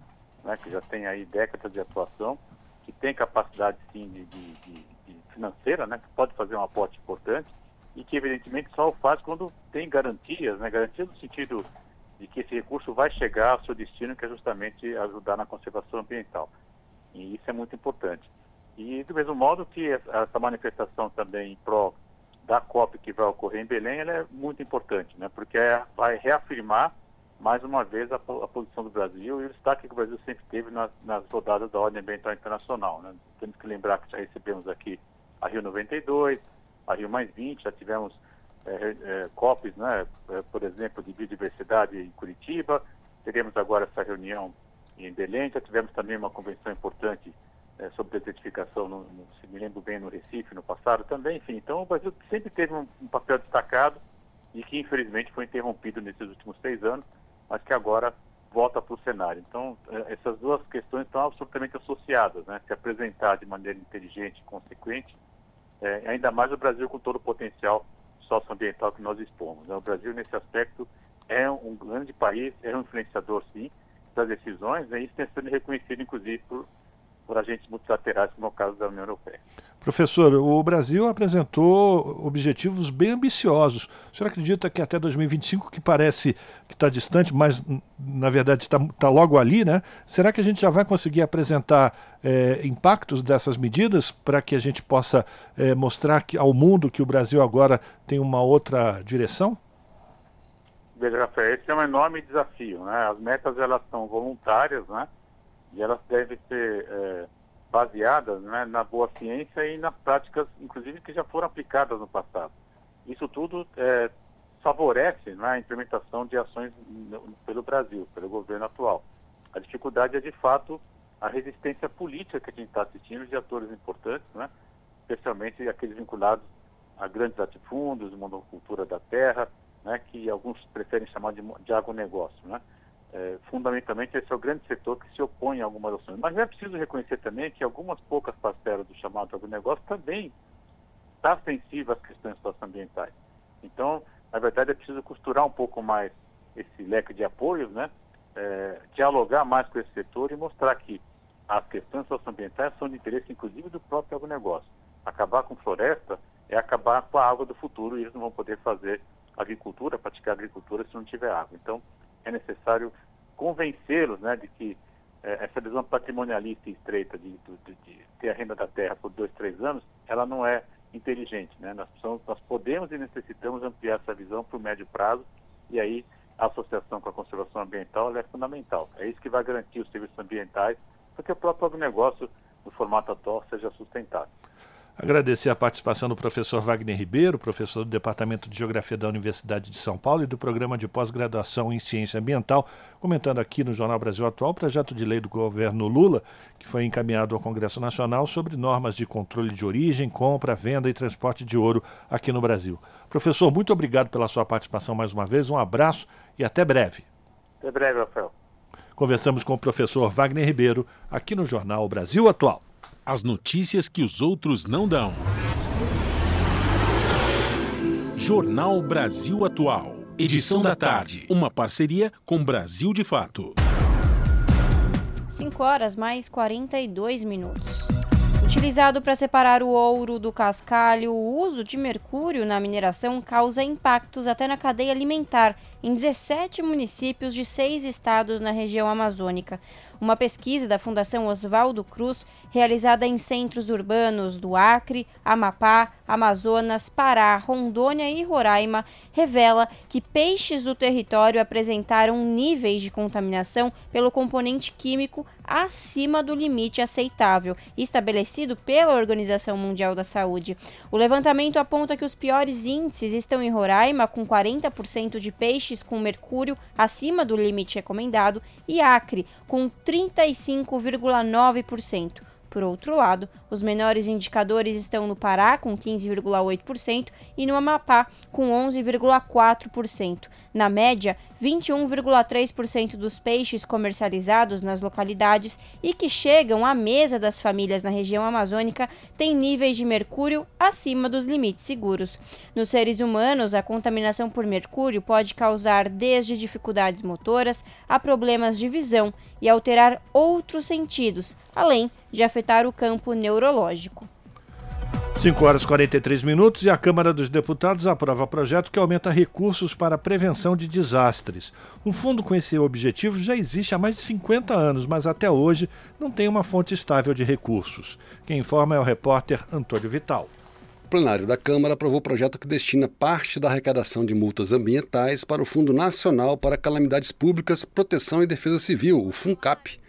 Speaker 21: né, que já tem aí décadas de atuação, que tem capacidade, sim, de, de, de, financeira, né, que pode fazer um aporte importante e que, evidentemente, só o faz quando tem garantias, né, garantias no sentido de que esse recurso vai chegar ao seu destino, que é justamente ajudar na conservação ambiental. E isso é muito importante. E do mesmo modo que essa manifestação também em da COP que vai ocorrer em Belém, ela é muito importante, né? porque é, vai reafirmar mais uma vez a, a, posição do Brasil e o destaque que o Brasil sempre teve nas, nas rodadas da Ordem Ambiental Internacional. Né? Temos que lembrar que já recebemos aqui a Rio 92, a Rio Mais 20, já tivemos é, é, COPs, né? É, por exemplo, de biodiversidade em Curitiba, teremos agora essa reunião em Belém, já tivemos também uma convenção importante é, sobre desertificação, no, no, se me lembro bem, no Recife, no passado também, enfim. Então, o Brasil sempre teve um, um papel destacado e que infelizmente foi interrompido nesses últimos seis anos, mas que agora volta para o cenário. Então, é, essas duas questões estão absolutamente associadas, né? Se apresentar de maneira inteligente e consequente, é, ainda mais o Brasil com todo o potencial socioambiental que nós expomos. Né? O Brasil, nesse aspecto, é um grande país, é um influenciador, sim, das decisões, né? isso tem sido reconhecido, inclusive, por, por agentes multilaterais, como é o caso da União Europeia.
Speaker 1: Professor, o Brasil apresentou objetivos bem ambiciosos. O senhor acredita que até 2025, que parece que está distante, mas na verdade está tá logo ali, né? Será que a gente já vai conseguir apresentar é, impactos dessas medidas para que a gente possa é, mostrar que, ao mundo que o Brasil agora tem uma outra direção?
Speaker 21: Veja, Rafael, esse é um enorme desafio, né? As metas elas são voluntárias, né? E elas devem ser é, baseadas né, na boa ciência e nas práticas, inclusive, que já foram aplicadas no passado. Isso tudo é, favorece né, a implementação de ações pelo Brasil, pelo governo atual. A dificuldade é, de fato, a resistência política que a gente está assistindo de atores importantes, né, especialmente aqueles vinculados a grandes latifúndios, monocultura da terra, né, que alguns preferem chamar de, de agronegócio. Né? É, fundamentalmente, esse é o grande setor que se opõe a algumas ações. Mas é preciso reconhecer também que algumas poucas parcelas do chamado agronegócio também está sensível às questões socioambientais. Então, na verdade, é preciso costurar um pouco mais esse leque de apoios, né? É, dialogar mais com esse setor e mostrar que as questões socioambientais são de interesse, inclusive, do próprio agronegócio. Acabar com floresta é acabar com a água do futuro e eles não vão poder fazer agricultura, praticar agricultura se não tiver água. Então, é necessário convencê-los né, de que é, essa visão patrimonialista e estreita de, de, de, ter a renda da terra por dois, três anos, ela não é inteligente. Né? Nós, precisamos, nós podemos e necessitamos ampliar essa visão para o médio prazo e aí a associação com a conservação ambiental é fundamental. É isso que vai garantir os serviços ambientais para que o próprio agronegócio, no formato atual, seja sustentável.
Speaker 1: Agradecer a participação do professor Wagner Ribeiro, professor do Departamento de Geografia da Universidade de São Paulo e do Programa de Pós-Graduação em Ciência Ambiental, comentando aqui no Jornal Brasil Atual o projeto de lei do governo Lula, que foi encaminhado ao Congresso Nacional sobre normas de controle de origem, compra, venda e transporte de ouro aqui no Brasil. Professor, muito obrigado pela sua participação mais uma vez, um abraço e até breve.
Speaker 21: Até breve, Rafael.
Speaker 1: Conversamos com o professor Wagner Ribeiro aqui no Jornal Brasil Atual.
Speaker 2: As notícias que os outros não dão. Jornal Brasil Atual. Edição da tarde. Uma parceria com Brasil de Fato.
Speaker 3: 5 horas mais 42 minutos. Utilizado para separar o ouro do cascalho, o uso de mercúrio na mineração causa impactos até na cadeia alimentar em 17 municípios de seis estados na região amazônica. Uma pesquisa da Fundação Oswaldo Cruz, realizada em centros urbanos do Acre, Amapá, Amazonas, Pará, Rondônia e Roraima, revela que peixes do território apresentaram níveis de contaminação pelo componente químico acima do limite aceitável, estabelecido pela Organização Mundial da Saúde. O levantamento aponta que os piores índices estão em Roraima, com 40% de peixes com mercúrio acima do limite recomendado, e Acre, com 35,9%. Por outro lado, os menores indicadores estão no Pará, com 15,8%, e no Amapá, com 11,4%. Na média, 21,3% dos peixes comercializados nas localidades e que chegam à mesa das famílias na região amazônica têm níveis de mercúrio acima dos limites seguros. Nos seres humanos, a contaminação por mercúrio pode causar desde dificuldades motoras a problemas de visão e alterar outros sentidos, além de afetar o campo neurológico.
Speaker 1: 5 horas e 43 minutos e a Câmara dos Deputados aprova projeto que aumenta recursos para a prevenção de desastres. Um fundo com esse objetivo já existe há mais de 50 anos, mas até hoje não tem uma fonte estável de recursos. Quem informa é o repórter Antônio Vital.
Speaker 22: O plenário da Câmara aprovou o projeto que destina parte da arrecadação de multas ambientais para o Fundo Nacional para Calamidades Públicas, Proteção e Defesa Civil, o FUNCAP.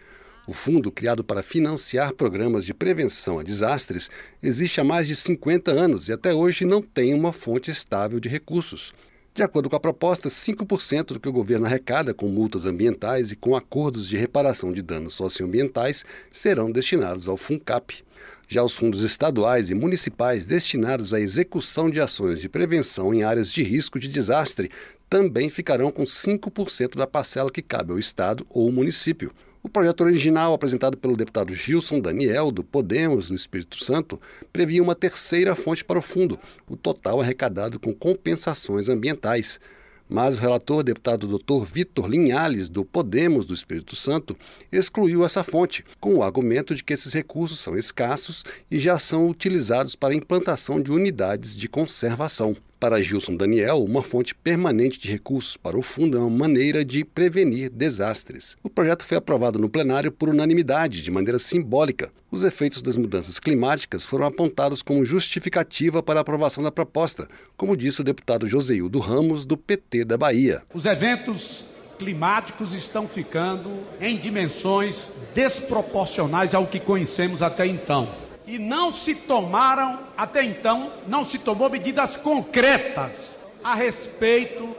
Speaker 22: O fundo, criado para financiar programas de prevenção a desastres, existe há mais de 50 anos e até hoje não tem uma fonte estável de recursos. De acordo com a proposta, 5% do que o governo arrecada com multas ambientais e com acordos de reparação de danos socioambientais serão destinados ao FUNCAP. Já os fundos estaduais e municipais destinados à execução de ações de prevenção em áreas de risco de desastre também ficarão com 5% da parcela que cabe ao Estado ou município. O projeto original, apresentado pelo deputado Gilson Daniel, do Podemos do Espírito Santo, previa uma terceira fonte para o fundo, o total arrecadado com compensações ambientais. Mas o relator, deputado Dr. Vitor Linhales, do Podemos do Espírito Santo, excluiu essa fonte, com o argumento de que esses recursos são escassos e já são utilizados para a implantação de unidades de conservação. Para Gilson Daniel, uma fonte permanente de recursos para o fundo é uma maneira de prevenir desastres. O projeto foi aprovado no plenário por unanimidade, de maneira simbólica. Os efeitos das mudanças climáticas foram apontados como justificativa para a aprovação da proposta, como disse o deputado Joseildo Ramos, do PT da Bahia.
Speaker 23: Os eventos climáticos estão ficando em dimensões desproporcionais ao que conhecemos até então e não se tomaram, até então, não se tomou medidas concretas a respeito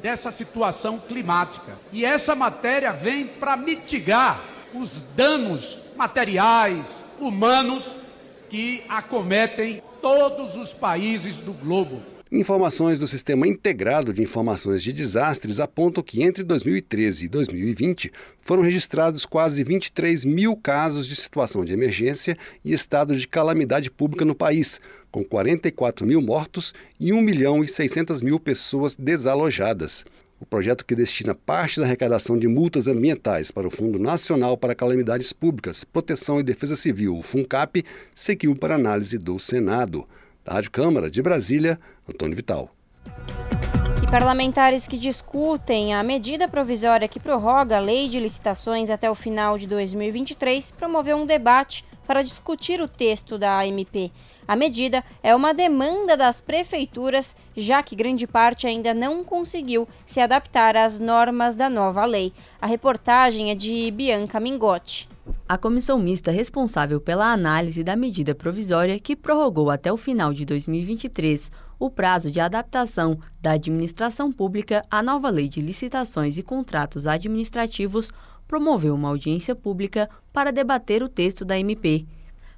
Speaker 23: dessa situação climática. E essa matéria vem para mitigar os danos materiais, humanos que acometem todos os países do globo.
Speaker 22: Informações do Sistema Integrado de Informações de Desastres apontam que entre 2013 e 2020 foram registrados quase 23 mil casos de situação de emergência e estado de calamidade pública no país, com 44 mil mortos e 1 milhão e 600 mil pessoas desalojadas. O projeto que destina parte da arrecadação de multas ambientais para o Fundo Nacional para Calamidades Públicas, Proteção e Defesa Civil, o FUNCAP, seguiu para análise do Senado. Da Rádio Câmara de Brasília, Antônio Vital.
Speaker 3: E parlamentares que discutem a medida provisória que prorroga a lei de licitações até o final de 2023 promoveu um debate para discutir o texto da MP. A medida é uma demanda das prefeituras, já que grande parte ainda não conseguiu se adaptar às normas da nova lei. A reportagem é de Bianca Mingotti.
Speaker 24: A comissão mista responsável pela análise da medida provisória que prorrogou até o final de 2023 o prazo de adaptação da administração pública à nova lei de licitações e contratos administrativos promoveu uma audiência pública para debater o texto da MP.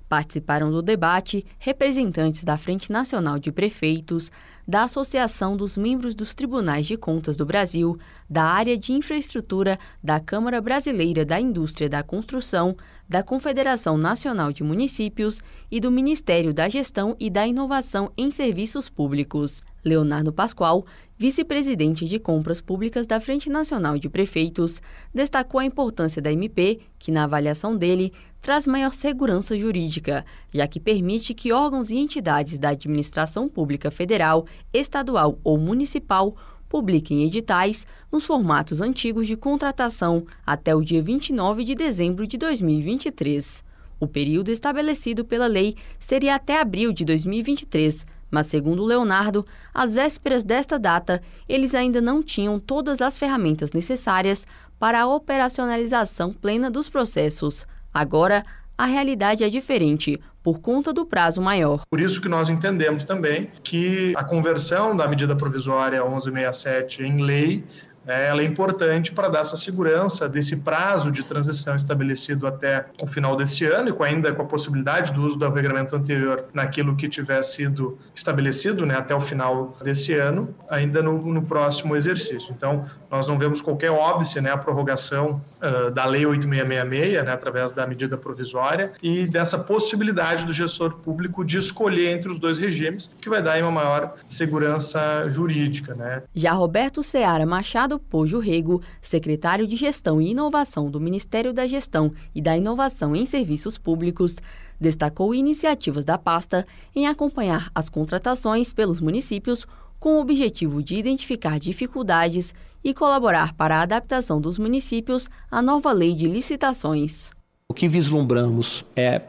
Speaker 24: Participaram do debate representantes da Frente Nacional de Prefeitos, da Associação dos Membros dos Tribunais de Contas do Brasil, da área de infraestrutura da Câmara Brasileira da Indústria da Construção, da Confederação Nacional de Municípios e do Ministério da Gestão e da Inovação em Serviços Públicos. Leonardo Pascoal, vice-presidente de compras públicas da Frente Nacional de Prefeitos, destacou a importância da MP, que, na avaliação dele, traz maior segurança jurídica, já que permite que órgãos e entidades da administração pública federal, estadual ou municipal publiquem editais nos formatos antigos de contratação até o dia 29 de dezembro de 2023. O período estabelecido pela lei seria até abril de 2023, mas, segundo Leonardo, às vésperas desta data, eles ainda não tinham todas as ferramentas necessárias para a operacionalização plena dos processos. Agora, a realidade é diferente, por conta do prazo maior.
Speaker 25: Por isso que nós entendemos também que a conversão da medida provisória 1167 em lei ela é importante para dar essa segurança desse prazo de transição estabelecido até o final desse ano e com ainda com a possibilidade do uso do regulamento anterior naquilo que tiver sido estabelecido né, até o final desse ano, ainda no, no próximo exercício. Então, nós não vemos qualquer óbice né, a prorrogação uh, da Lei 8666, né, através da medida provisória, e dessa possibilidade do gestor público de escolher entre os dois regimes, que vai dar uma maior segurança jurídica. Né.
Speaker 24: Já Roberto Seara Machado Ricardo Pojo Rego, secretário de Gestão e Inovação do Ministério da Gestão e da Inovação em Serviços Públicos, destacou iniciativas da pasta em acompanhar as contratações pelos municípios com o objetivo de identificar dificuldades e colaborar para a adaptação dos municípios à nova lei de licitações.
Speaker 26: O que vislumbramos é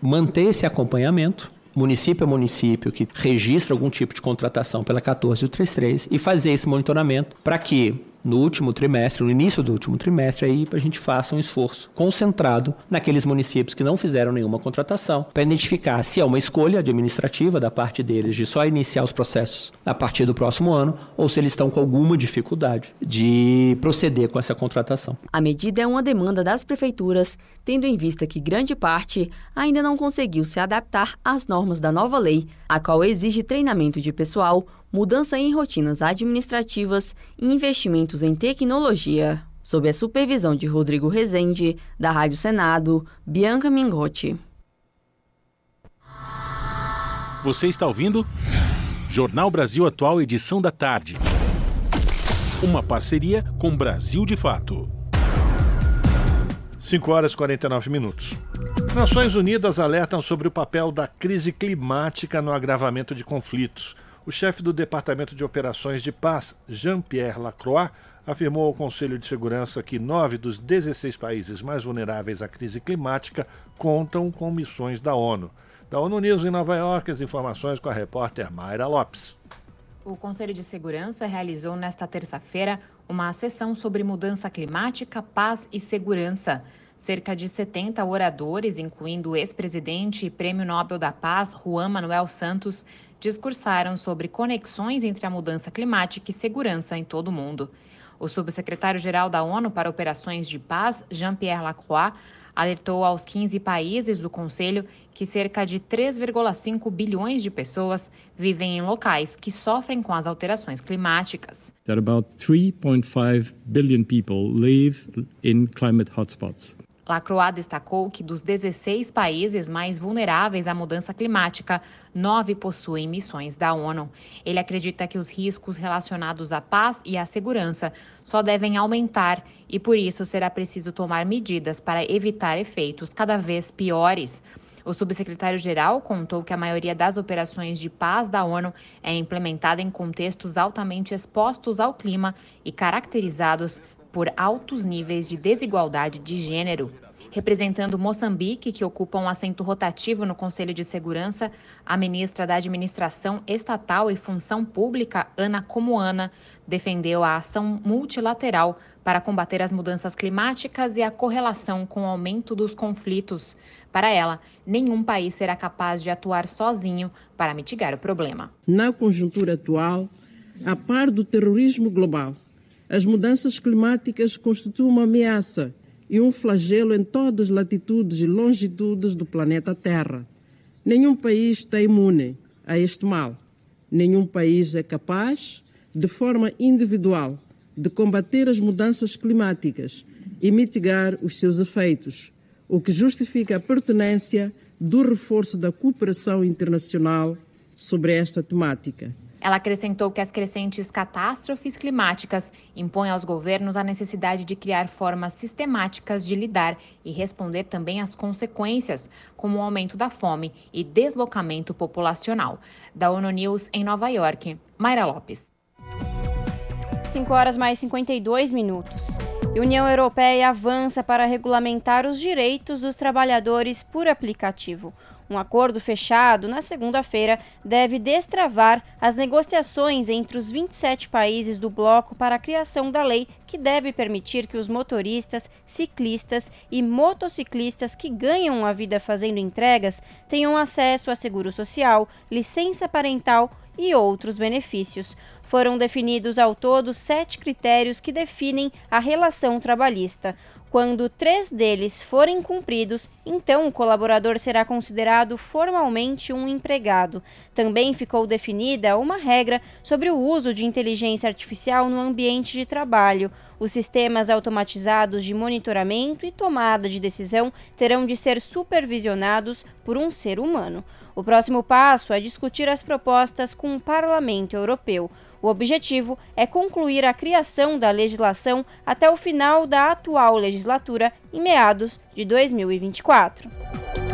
Speaker 26: manter esse acompanhamento município a município que registra algum tipo de contratação pela 1433 e fazer esse monitoramento para que no último trimestre, no início do último trimestre, aí a gente faça um esforço concentrado naqueles municípios que não fizeram nenhuma contratação, para identificar se é uma escolha administrativa da parte deles de só iniciar os processos a partir do próximo ano, ou se eles estão com alguma dificuldade de proceder com essa contratação.
Speaker 24: A medida é uma demanda das prefeituras, tendo em vista que grande parte ainda não conseguiu se adaptar às normas da nova lei, a qual exige treinamento de pessoal, mudança em rotinas administrativas e investimentos em tecnologia. Sob a supervisão de Rodrigo Rezende, da Rádio Senado, Bianca Mingotti.
Speaker 2: Você está ouvindo? Jornal Brasil Atual, edição da tarde. Uma parceria com Brasil de Fato.
Speaker 1: 5 horas e 49 minutos. Nações Unidas alertam sobre o papel da crise climática no agravamento de conflitos. O chefe do Departamento de Operações de Paz, Jean-Pierre Lacroix, afirmou ao Conselho de Segurança que nove dos 16 países mais vulneráveis à crise climática contam com missões da ONU. Da ONU News em Nova York, as informações com a repórter Mayra Lopes.
Speaker 5: O Conselho de Segurança realizou nesta terça-feira uma sessão sobre mudança climática, paz e segurança. Cerca de 70 oradores, incluindo o ex-presidente e prêmio Nobel da Paz, Juan Manuel Santos, discursaram sobre conexões entre a mudança climática e segurança em todo o mundo. O subsecretário-geral da ONU para Operações de Paz, Jean-Pierre Lacroix, alertou aos 15 países do Conselho que cerca de 3,5 bilhões de pessoas vivem em locais que sofrem com as alterações climáticas.
Speaker 27: That about 3.5 billion people live in climate hotspots.
Speaker 5: Lacroix destacou que dos 16 países mais vulneráveis à mudança climática, nove possuem missões da ONU. Ele acredita que os riscos relacionados à paz e à segurança só devem aumentar e, por isso, será preciso tomar medidas para evitar efeitos cada vez piores. O subsecretário-geral contou que a maioria das operações de paz da ONU é implementada em contextos altamente expostos ao clima e caracterizados por altos níveis de desigualdade de gênero. Representando Moçambique, que ocupa um assento rotativo no Conselho de Segurança, a ministra da Administração Estatal e Função Pública, Ana Comoana, defendeu a ação multilateral para combater as mudanças climáticas e a correlação com o aumento dos conflitos. Para ela, nenhum país será capaz de atuar sozinho para mitigar o problema.
Speaker 28: Na conjuntura atual, a par do terrorismo global, as mudanças climáticas constituem uma ameaça e um flagelo em todas as latitudes e longitudes do planeta Terra. Nenhum país está imune a este mal. Nenhum país é capaz, de forma individual, de combater as mudanças climáticas e mitigar os seus efeitos, o que justifica a pertinência do reforço da cooperação internacional sobre esta temática.
Speaker 5: Ela acrescentou que as crescentes catástrofes climáticas impõem aos governos a necessidade de criar formas sistemáticas de lidar e responder também às consequências, como o aumento da fome e deslocamento populacional. Da ONU News em Nova York, Mayra Lopes.
Speaker 3: 5 horas mais 52 minutos. União Europeia avança para regulamentar os direitos dos trabalhadores por aplicativo. Um acordo fechado na segunda-feira deve destravar as negociações entre os 27 países do bloco para a criação da lei que deve permitir que os motoristas, ciclistas e motociclistas que ganham a vida fazendo entregas tenham acesso a seguro social, licença parental e outros benefícios. Foram definidos ao todo sete critérios que definem a relação trabalhista. Quando três deles forem cumpridos, então o colaborador será considerado formalmente um empregado. Também ficou definida uma regra sobre o uso de inteligência artificial no ambiente de trabalho. Os sistemas automatizados de monitoramento e tomada de decisão terão de ser supervisionados por um ser humano. O próximo passo é discutir as propostas com o Parlamento Europeu. O objetivo é concluir a criação da legislação até o final da atual legislatura, em meados de 2024.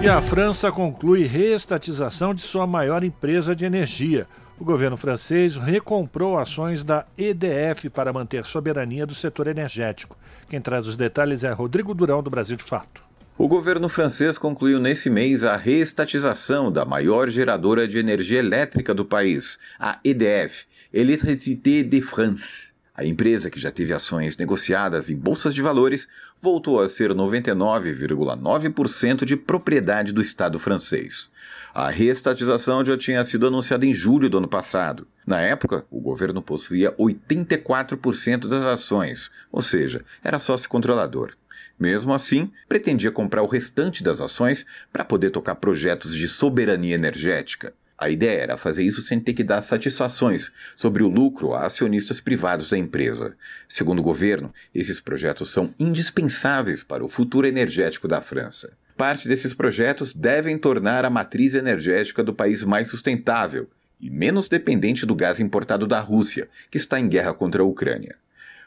Speaker 1: E a França conclui reestatização de sua maior empresa de energia. O governo francês recomprou ações da EDF para manter soberania do setor energético. Quem traz os detalhes é Rodrigo Durão, do Brasil de Fato.
Speaker 29: O governo francês concluiu nesse mês a reestatização da maior geradora de energia elétrica do país, a EDF, Electricité de France. A empresa, que já teve ações negociadas em bolsas de valores, voltou a ser 99,9% de propriedade do Estado francês. A reestatização já tinha sido anunciada em julho do ano passado. Na época, o governo possuía 84% das ações, ou seja, era sócio controlador. Mesmo assim, pretendia comprar o restante das ações para poder tocar projetos de soberania energética. A ideia era fazer isso sem ter que dar satisfações sobre o lucro a acionistas privados da empresa. Segundo o governo, esses projetos são indispensáveis para o futuro energético da França. Parte desses projetos devem tornar a matriz energética do país mais sustentável e menos dependente do gás importado da Rússia, que está em guerra contra a Ucrânia.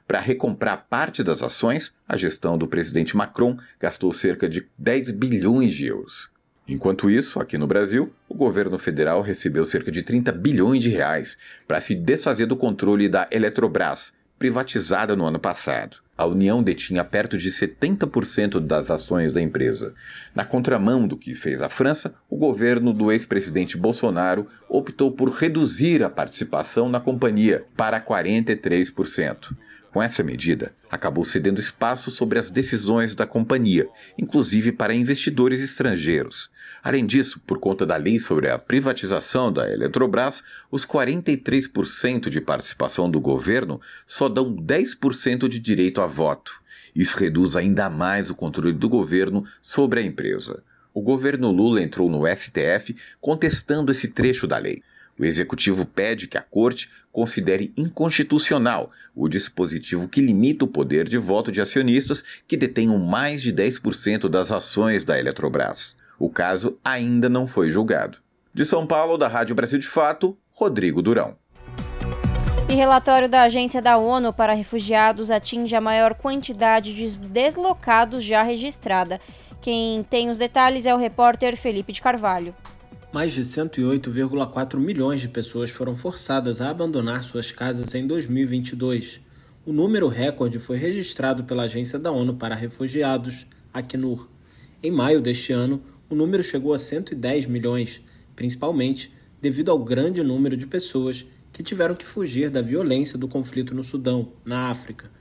Speaker 29: Para recomprar parte das ações, a gestão do presidente Macron gastou cerca de 10 bilhões de euros. Enquanto isso, aqui no Brasil, o governo federal recebeu cerca de 30 bilhões de reais para se desfazer do controle da Eletrobras, privatizada no ano passado. A União detinha perto de 70% das ações da empresa. Na contramão do que fez a França, o governo do ex-presidente Bolsonaro optou por reduzir a participação na companhia para 43%. Com essa medida, acabou cedendo espaço sobre as decisões da companhia, inclusive para investidores estrangeiros. Além disso, por conta da lei sobre a privatização da Eletrobras, os 43% de participação do governo só dão 10% de direito a voto. Isso reduz ainda mais o controle do governo sobre a empresa. O governo Lula entrou no STF contestando esse trecho da lei. O executivo pede que a corte considere inconstitucional o dispositivo que limita o poder de voto de acionistas que detenham mais de 10% das ações da Eletrobras. O caso ainda não foi julgado. De São Paulo, da Rádio Brasil de Fato, Rodrigo Durão.
Speaker 3: E relatório da Agência da ONU para Refugiados atinge a maior quantidade de deslocados já registrada. Quem tem os detalhes é o repórter Felipe de Carvalho
Speaker 30: mais de 108,4 milhões de pessoas foram forçadas a abandonar suas casas em 2022. O número recorde foi registrado pela Agência da ONU para Refugiados, Acnur. Em maio deste ano, o número chegou a 110 milhões, principalmente devido ao grande número de pessoas que tiveram que fugir da violência do conflito no Sudão, na África.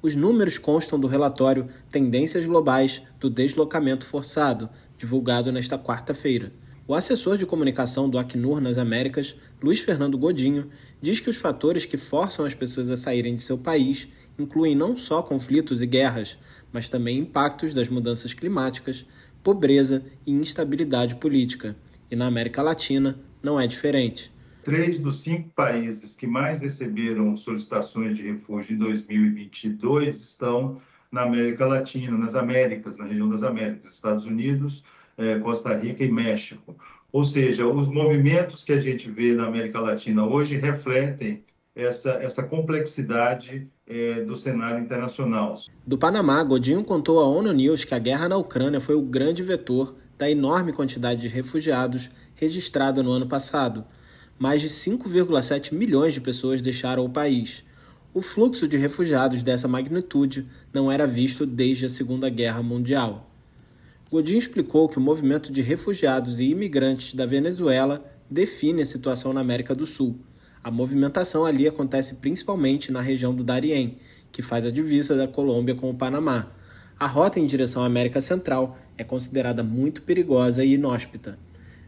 Speaker 30: Os números constam do relatório Tendências Globais do Deslocamento Forçado, divulgado nesta quarta-feira. O assessor de comunicação do Acnur nas Américas, Luiz Fernando Godinho, diz que os fatores que forçam as pessoas a saírem de seu país incluem não só conflitos e guerras, mas também impactos das mudanças climáticas, pobreza e instabilidade política. E na América Latina não é diferente.
Speaker 31: Três dos cinco países que mais receberam solicitações de refúgio em 2022 estão na América Latina, nas Américas, na região das Américas, Estados Unidos, é, Costa Rica e México. Ou seja, os movimentos que a gente vê na América Latina hoje refletem essa, essa complexidade é, do cenário internacional.
Speaker 30: Do Panamá, Godinho contou à ONU News que a guerra na Ucrânia foi o grande vetor da enorme quantidade de refugiados registrada no ano passado. Mais de 5,7 milhões de pessoas deixaram o país. O fluxo de refugiados dessa magnitude não era visto desde a Segunda Guerra Mundial. Godinho explicou que o movimento de refugiados e imigrantes da Venezuela define a situação na América do Sul. A movimentação ali acontece principalmente na região do Darién, que faz a divisa da Colômbia com o Panamá. A rota em direção à América Central é considerada muito perigosa e inóspita.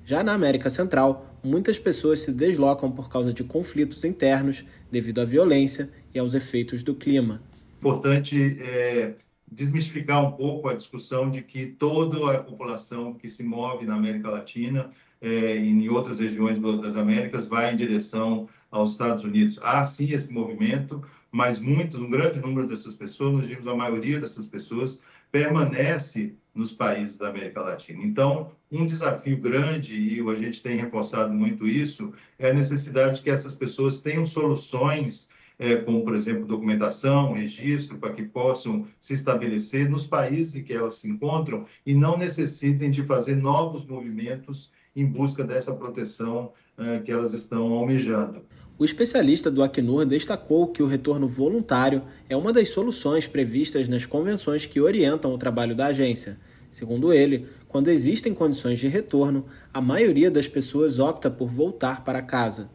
Speaker 30: Já na América Central, muitas pessoas se deslocam por causa de conflitos internos devido à violência e aos efeitos do clima.
Speaker 31: Importante é desmistificar um pouco a discussão de que toda a população que se move na América Latina é, e em outras regiões das Américas vai em direção aos Estados Unidos. Há sim esse movimento, mas muito, um grande número dessas pessoas, nós digamos a maioria dessas pessoas, permanece nos países da América Latina. Então, um desafio grande, e a gente tem reforçado muito isso, é a necessidade de que essas pessoas tenham soluções é, como, por exemplo, documentação, registro, para que possam se estabelecer nos países em que elas se encontram e não necessitem de fazer novos movimentos em busca dessa proteção é, que elas estão almejando.
Speaker 30: O especialista do Acnur destacou que o retorno voluntário é uma das soluções previstas nas convenções que orientam o trabalho da agência. Segundo ele, quando existem condições de retorno, a maioria das pessoas opta por voltar para casa.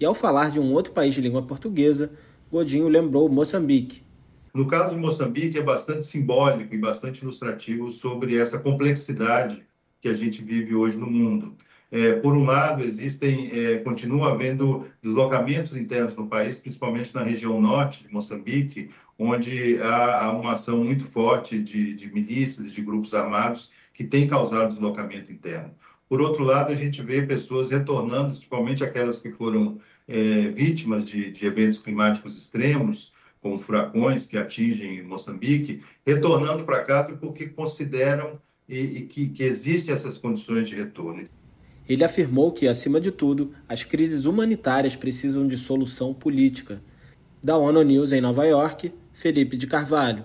Speaker 30: E ao falar de um outro país de língua portuguesa, Godinho lembrou Moçambique.
Speaker 31: No caso de Moçambique, é bastante simbólico e bastante ilustrativo sobre essa complexidade que a gente vive hoje no mundo. É, por um lado, existem, é, continua havendo deslocamentos internos no país, principalmente na região norte de Moçambique, onde há, há uma ação muito forte de, de milícias, de grupos armados, que tem causado deslocamento interno. Por outro lado, a gente vê pessoas retornando, principalmente aquelas que foram é, vítimas de, de eventos climáticos extremos, como furacões que atingem Moçambique, retornando para casa porque consideram e, e que, que existem essas condições de retorno.
Speaker 30: Ele afirmou que, acima de tudo, as crises humanitárias precisam de solução política. Da ONU News em Nova York, Felipe de Carvalho.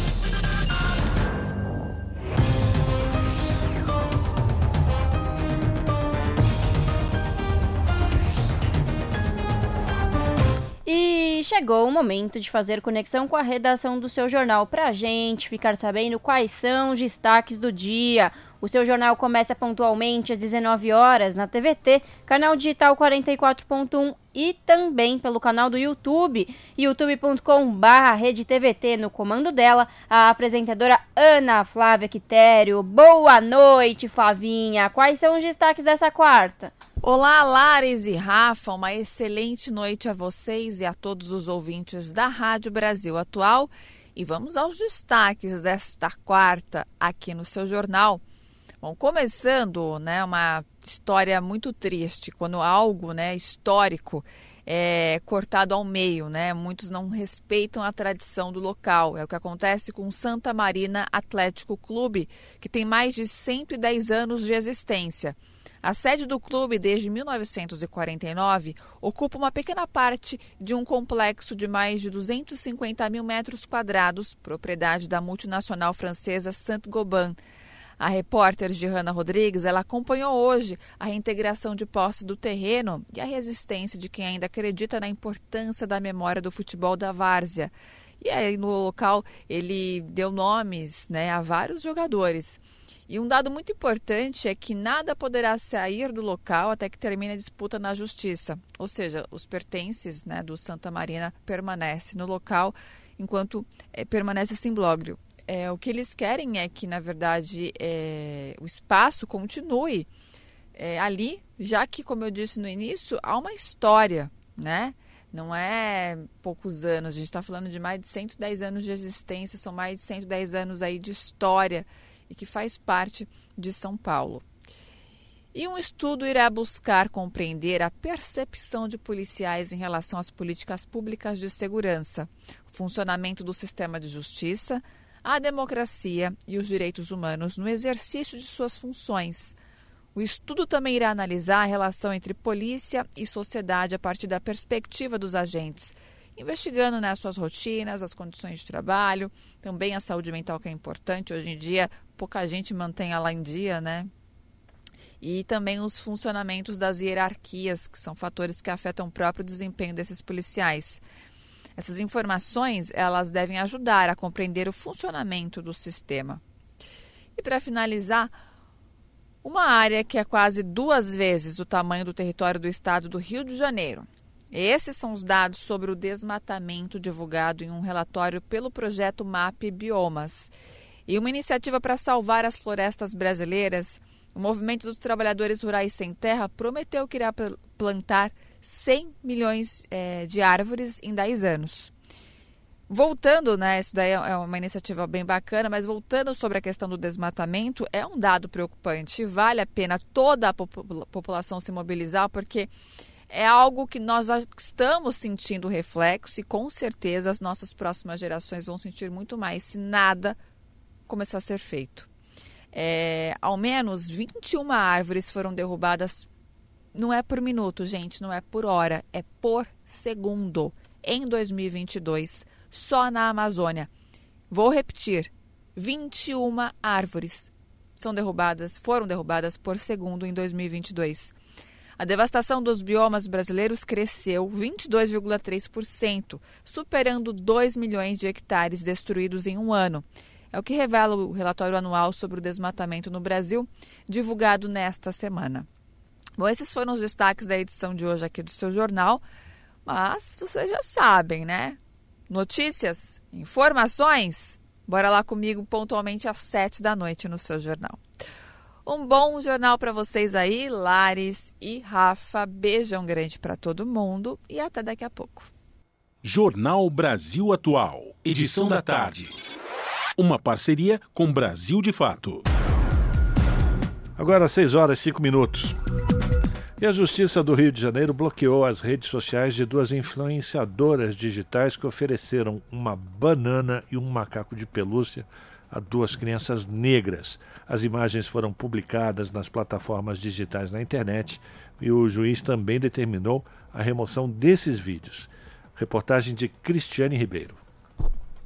Speaker 3: chegou o momento de fazer conexão com a redação do seu jornal para a gente ficar sabendo quais são os destaques do dia. O seu jornal começa pontualmente às 19 horas na TVT, canal digital 44.1 e também pelo canal do YouTube, youtube.com/redetvt. No comando dela, a apresentadora Ana Flávia Quitério. Boa noite, Flavinha. Quais são os destaques dessa quarta?
Speaker 32: Olá, Lares e Rafa, uma excelente noite a vocês e a todos os ouvintes da Rádio Brasil Atual. E vamos aos destaques desta quarta aqui no seu jornal. Bom, começando, né, uma história muito triste, quando algo, né, histórico é cortado ao meio, né? Muitos não respeitam a tradição do local. É o que acontece com Santa Marina Atlético Clube, que tem mais de 110 anos de existência. A sede do clube, desde 1949, ocupa uma pequena parte de um complexo de mais de 250 mil metros quadrados, propriedade da multinacional francesa Saint-Gobain. A repórter Gihanna Rodrigues ela acompanhou hoje a reintegração de posse do terreno e a resistência de quem ainda acredita na importância da memória do futebol da várzea. E aí no local ele deu nomes né, a vários jogadores. E um dado muito importante é que nada poderá sair do local até que termine a disputa na justiça. Ou seja, os pertences né, do Santa Marina permanecem no local enquanto é, permanece simblógrio. É, o que eles querem é que, na verdade, é, o espaço continue é, ali, já que, como eu disse no início, há uma história, né? Não é poucos anos, a gente está falando de mais de 110 anos de existência, são mais de 110 anos aí de história e que faz parte de São Paulo. E um estudo irá buscar compreender a percepção de policiais em relação às políticas públicas de segurança, o funcionamento do sistema de justiça, a democracia e os direitos humanos no exercício de suas funções. O estudo também irá analisar a relação entre polícia e sociedade a partir da perspectiva dos agentes investigando né, as suas rotinas, as condições de trabalho, também a saúde mental que é importante. Hoje em dia, pouca gente mantém ela em dia, né? E também os funcionamentos das hierarquias, que são fatores que afetam o próprio desempenho desses policiais. Essas informações, elas devem ajudar a compreender o funcionamento do sistema. E para finalizar, uma área que é quase duas vezes o tamanho do território do estado do Rio de Janeiro, esses são os dados sobre o desmatamento divulgado em um relatório pelo projeto MAP Biomas. E uma iniciativa para salvar as florestas brasileiras, o Movimento dos Trabalhadores Rurais Sem Terra prometeu que irá plantar 100 milhões é, de árvores em 10 anos. voltando, né? Isso daí é uma iniciativa bem bacana, mas voltando sobre a questão do desmatamento, é um dado preocupante. Vale a pena toda a população se mobilizar, porque é algo que nós estamos sentindo reflexo e com certeza as nossas próximas gerações vão sentir muito mais se nada começar a ser feito. É, ao menos 21 árvores foram derrubadas. Não é por minuto, gente, não é por hora, é por segundo em 2022 só na Amazônia. Vou repetir: 21 árvores são derrubadas, foram derrubadas por segundo em 2022. A devastação dos biomas brasileiros cresceu 22,3%, superando 2 milhões de hectares destruídos em um ano. É o que revela o relatório anual sobre o desmatamento no Brasil, divulgado nesta semana. Bom, esses foram os destaques da edição de hoje aqui do seu jornal, mas vocês já sabem, né? notícias, informações, bora lá comigo pontualmente às sete da noite no seu jornal. Um bom jornal para vocês aí, Lares e Rafa. Beijão grande para todo mundo e até daqui a pouco.
Speaker 2: Jornal Brasil Atual, edição da tarde. Uma parceria com Brasil de Fato.
Speaker 1: Agora 6 horas e 5 minutos. E a Justiça do Rio de Janeiro bloqueou as redes sociais de duas influenciadoras digitais que ofereceram uma banana e um macaco de pelúcia a duas crianças negras. As imagens foram publicadas nas plataformas digitais na internet e o juiz também determinou a remoção desses vídeos. Reportagem de Cristiane Ribeiro.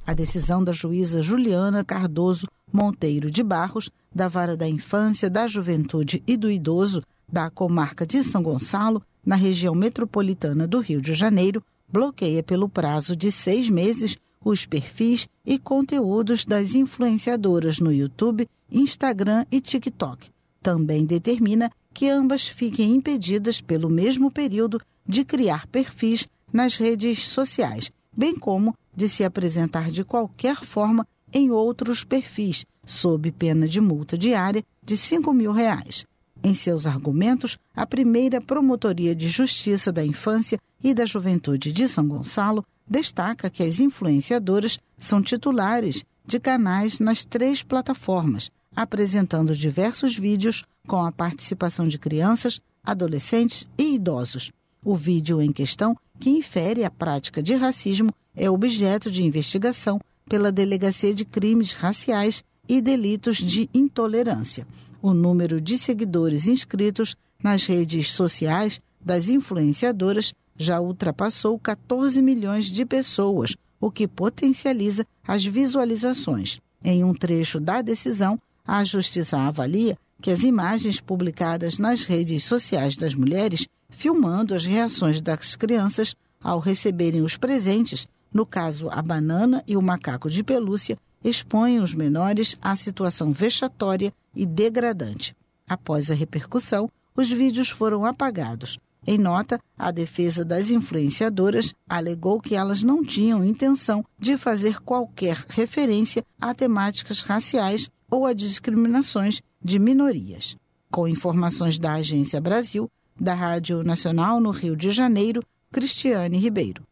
Speaker 12: A decisão da juíza Juliana Cardoso Monteiro de Barros, da Vara da Infância, da Juventude e do Idoso, da comarca de São Gonçalo, na região metropolitana do Rio de Janeiro, bloqueia pelo prazo de seis meses os perfis e conteúdos das influenciadoras no YouTube, Instagram e TikTok. Também determina que ambas fiquem impedidas pelo mesmo período de criar perfis nas redes sociais, bem como de se apresentar de qualquer forma em outros perfis, sob pena de multa diária de 5 mil reais. Em seus argumentos, a primeira Promotoria de Justiça da Infância e da Juventude de São Gonçalo destaca que as influenciadoras são titulares de canais nas três plataformas, apresentando diversos vídeos com a participação de crianças, adolescentes e idosos. O vídeo em questão, que infere a prática de racismo, é objeto de investigação pela Delegacia de Crimes Raciais e Delitos de Intolerância o número de seguidores inscritos nas redes sociais das influenciadoras já ultrapassou 14 milhões de pessoas, o que potencializa as visualizações. Em um trecho da decisão, a Justiça avalia que as imagens publicadas nas redes sociais das mulheres, filmando as reações das crianças ao receberem os presentes, no caso a banana e o macaco de pelúcia, expõem os menores à situação vexatória e degradante. Após a repercussão, os vídeos foram apagados. Em nota, a defesa das influenciadoras alegou que elas não tinham intenção de fazer qualquer referência a temáticas raciais ou a discriminações de minorias. Com informações da Agência Brasil, da Rádio Nacional no Rio de Janeiro, Cristiane Ribeiro.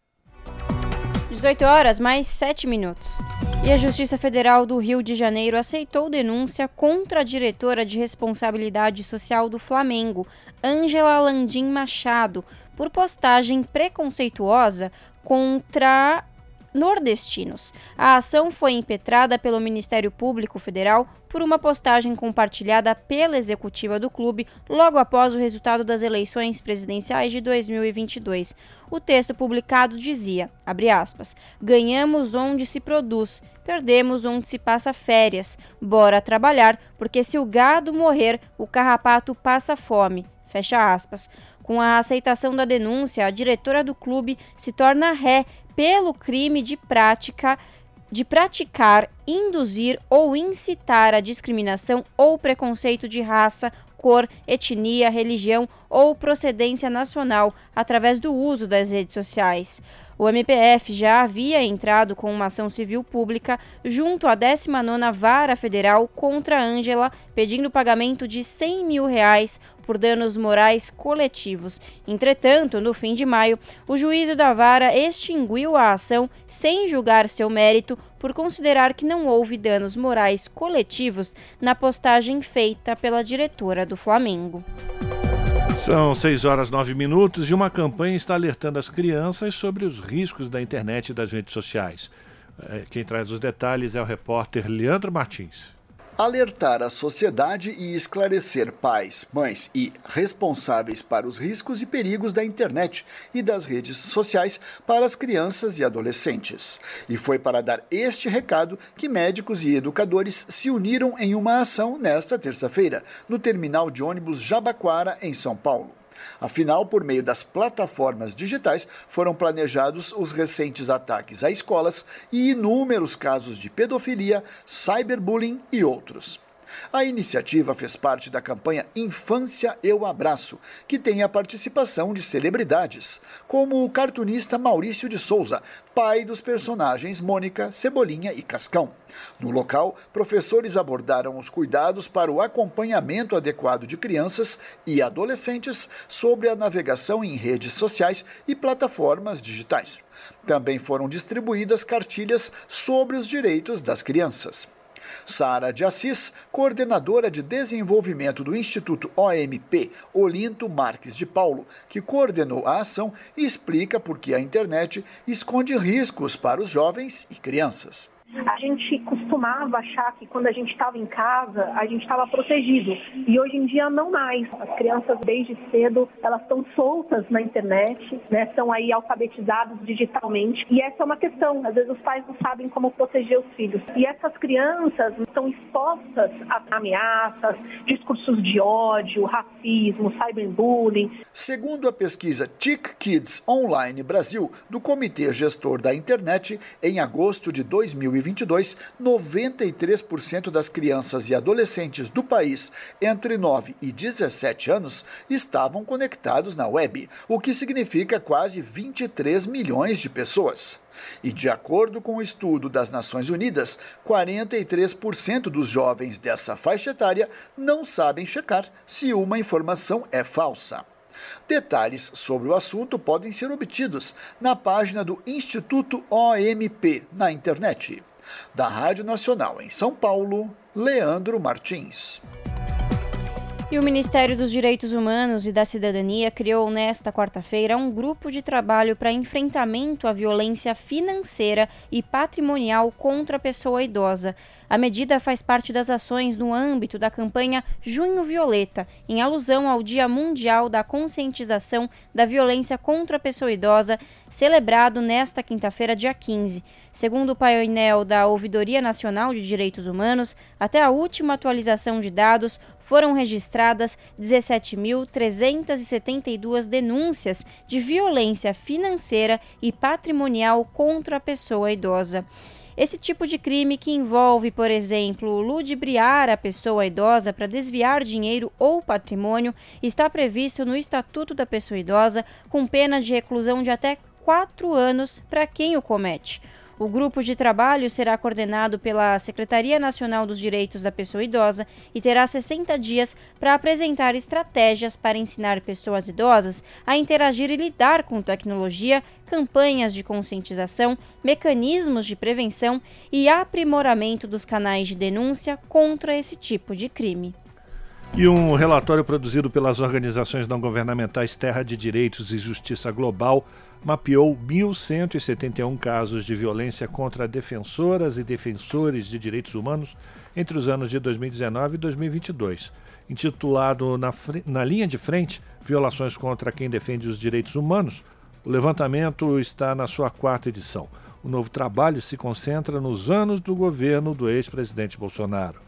Speaker 3: 18 horas mais 7 minutos. E a Justiça Federal do Rio de Janeiro aceitou denúncia contra a diretora de responsabilidade social do Flamengo, Ângela Landim Machado, por postagem preconceituosa contra nordestinos. A ação foi impetrada pelo Ministério Público Federal por uma postagem compartilhada pela executiva do clube logo após o resultado das eleições presidenciais de 2022. O texto publicado dizia, aspas, ganhamos onde se produz, perdemos onde se passa férias. Bora trabalhar, porque se o gado morrer, o carrapato passa fome. Fecha aspas. Com a aceitação da denúncia, a diretora do clube se torna ré pelo crime de prática de praticar, induzir ou incitar a discriminação ou preconceito de raça, cor, etnia, religião ou procedência nacional através do uso das redes sociais. O MPF já havia entrado com uma ação civil pública junto à 19ª Vara Federal contra Ângela, pedindo pagamento de 100 mil reais por danos morais coletivos. Entretanto, no fim de maio, o juízo da vara extinguiu a ação sem julgar seu mérito por considerar que não houve danos morais coletivos na postagem feita pela diretora do Flamengo.
Speaker 1: São 6 horas 9 minutos e uma campanha está alertando as crianças sobre os riscos da internet e das redes sociais. É, quem traz os detalhes é o repórter Leandro Martins
Speaker 33: alertar a sociedade e esclarecer pais, mães e responsáveis para os riscos e perigos da internet e das redes sociais para as crianças e adolescentes. E foi para dar este recado que médicos e educadores se uniram em uma ação nesta terça-feira, no terminal de ônibus Jabaquara, em São Paulo. Afinal, por meio das plataformas digitais, foram planejados os recentes ataques a escolas e inúmeros casos de pedofilia, cyberbullying e outros. A iniciativa fez parte da campanha Infância Eu Abraço, que tem a participação de celebridades, como o cartunista Maurício de Souza, pai dos personagens Mônica, Cebolinha e Cascão. No local, professores abordaram os cuidados para o acompanhamento adequado de crianças e adolescentes sobre a navegação em redes sociais e plataformas digitais. Também foram distribuídas cartilhas sobre os direitos das crianças. Sara de Assis, coordenadora de desenvolvimento do Instituto OMP Olinto Marques de Paulo, que coordenou a ação, explica por que a internet esconde riscos para os jovens e crianças.
Speaker 34: A gente costumava achar que quando a gente estava em casa, a gente estava protegido. E hoje em dia não mais. As crianças desde cedo, elas estão soltas na internet, né? São aí alfabetizadas digitalmente. E essa é uma questão. Às vezes os pais não sabem como proteger os filhos. E essas crianças estão expostas a ameaças, discursos de ódio, racismo, cyberbullying.
Speaker 33: Segundo a pesquisa TIC Kids Online Brasil, do Comitê Gestor da Internet, em agosto de 2020, 2022, 93% das crianças e adolescentes do país entre 9 e 17 anos estavam conectados na web, o que significa quase 23 milhões de pessoas. E de acordo com o estudo das Nações Unidas, 43% dos jovens dessa faixa etária não sabem checar se uma informação é falsa. Detalhes sobre o assunto podem ser obtidos na página do Instituto OMP na internet. Da Rádio Nacional em São Paulo, Leandro Martins.
Speaker 3: E o Ministério dos Direitos Humanos e da Cidadania criou nesta quarta-feira um grupo de trabalho para enfrentamento à violência financeira e patrimonial contra a pessoa idosa. A medida faz parte das ações no âmbito da campanha Junho Violeta, em alusão ao Dia Mundial da Conscientização da Violência contra a Pessoa Idosa, celebrado nesta quinta-feira, dia 15. Segundo o painel da Ouvidoria Nacional de Direitos Humanos, até a última atualização de dados, foram registradas 17.372 denúncias de violência financeira e patrimonial contra a pessoa idosa. Esse tipo de crime que envolve, por exemplo, ludibriar a pessoa idosa para desviar dinheiro ou patrimônio está previsto no Estatuto da Pessoa Idosa, com pena de reclusão de até quatro anos para quem o comete. O grupo de trabalho será coordenado pela Secretaria Nacional dos Direitos da Pessoa Idosa e terá 60 dias para apresentar estratégias para ensinar pessoas idosas a interagir e lidar com tecnologia, campanhas de conscientização, mecanismos de prevenção e aprimoramento dos canais de denúncia contra esse tipo de crime.
Speaker 1: E um relatório produzido pelas organizações não governamentais Terra de Direitos e Justiça Global mapeou 1.171 casos de violência contra defensoras e defensores de direitos humanos entre os anos de 2019 e 2022. Intitulado na, na linha de frente Violações contra quem defende os direitos humanos, o levantamento está na sua quarta edição. O novo trabalho se concentra nos anos do governo do ex-presidente Bolsonaro.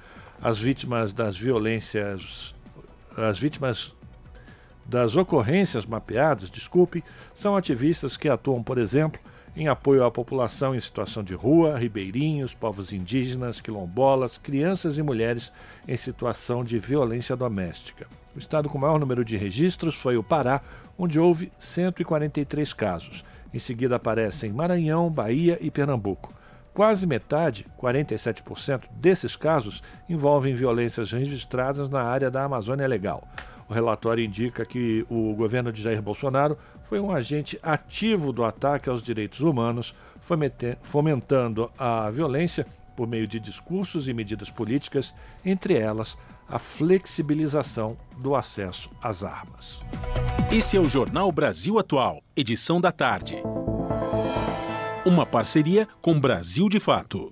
Speaker 1: As vítimas das violências, as vítimas das ocorrências mapeadas, desculpe, são ativistas que atuam, por exemplo, em apoio à população em situação de rua, ribeirinhos, povos indígenas, quilombolas, crianças e mulheres em situação de violência doméstica. O estado com maior número de registros foi o Pará, onde houve 143 casos. Em seguida aparecem Maranhão, Bahia e Pernambuco. Quase metade, 47%, desses casos envolvem violências registradas na área da Amazônia Legal. O relatório indica que o governo de Jair Bolsonaro foi um agente ativo do ataque aos direitos humanos, fomentando a violência por meio de discursos e medidas políticas, entre elas a flexibilização do acesso às armas.
Speaker 2: Esse é o Jornal Brasil Atual, edição da tarde. Uma parceria com Brasil de Fato.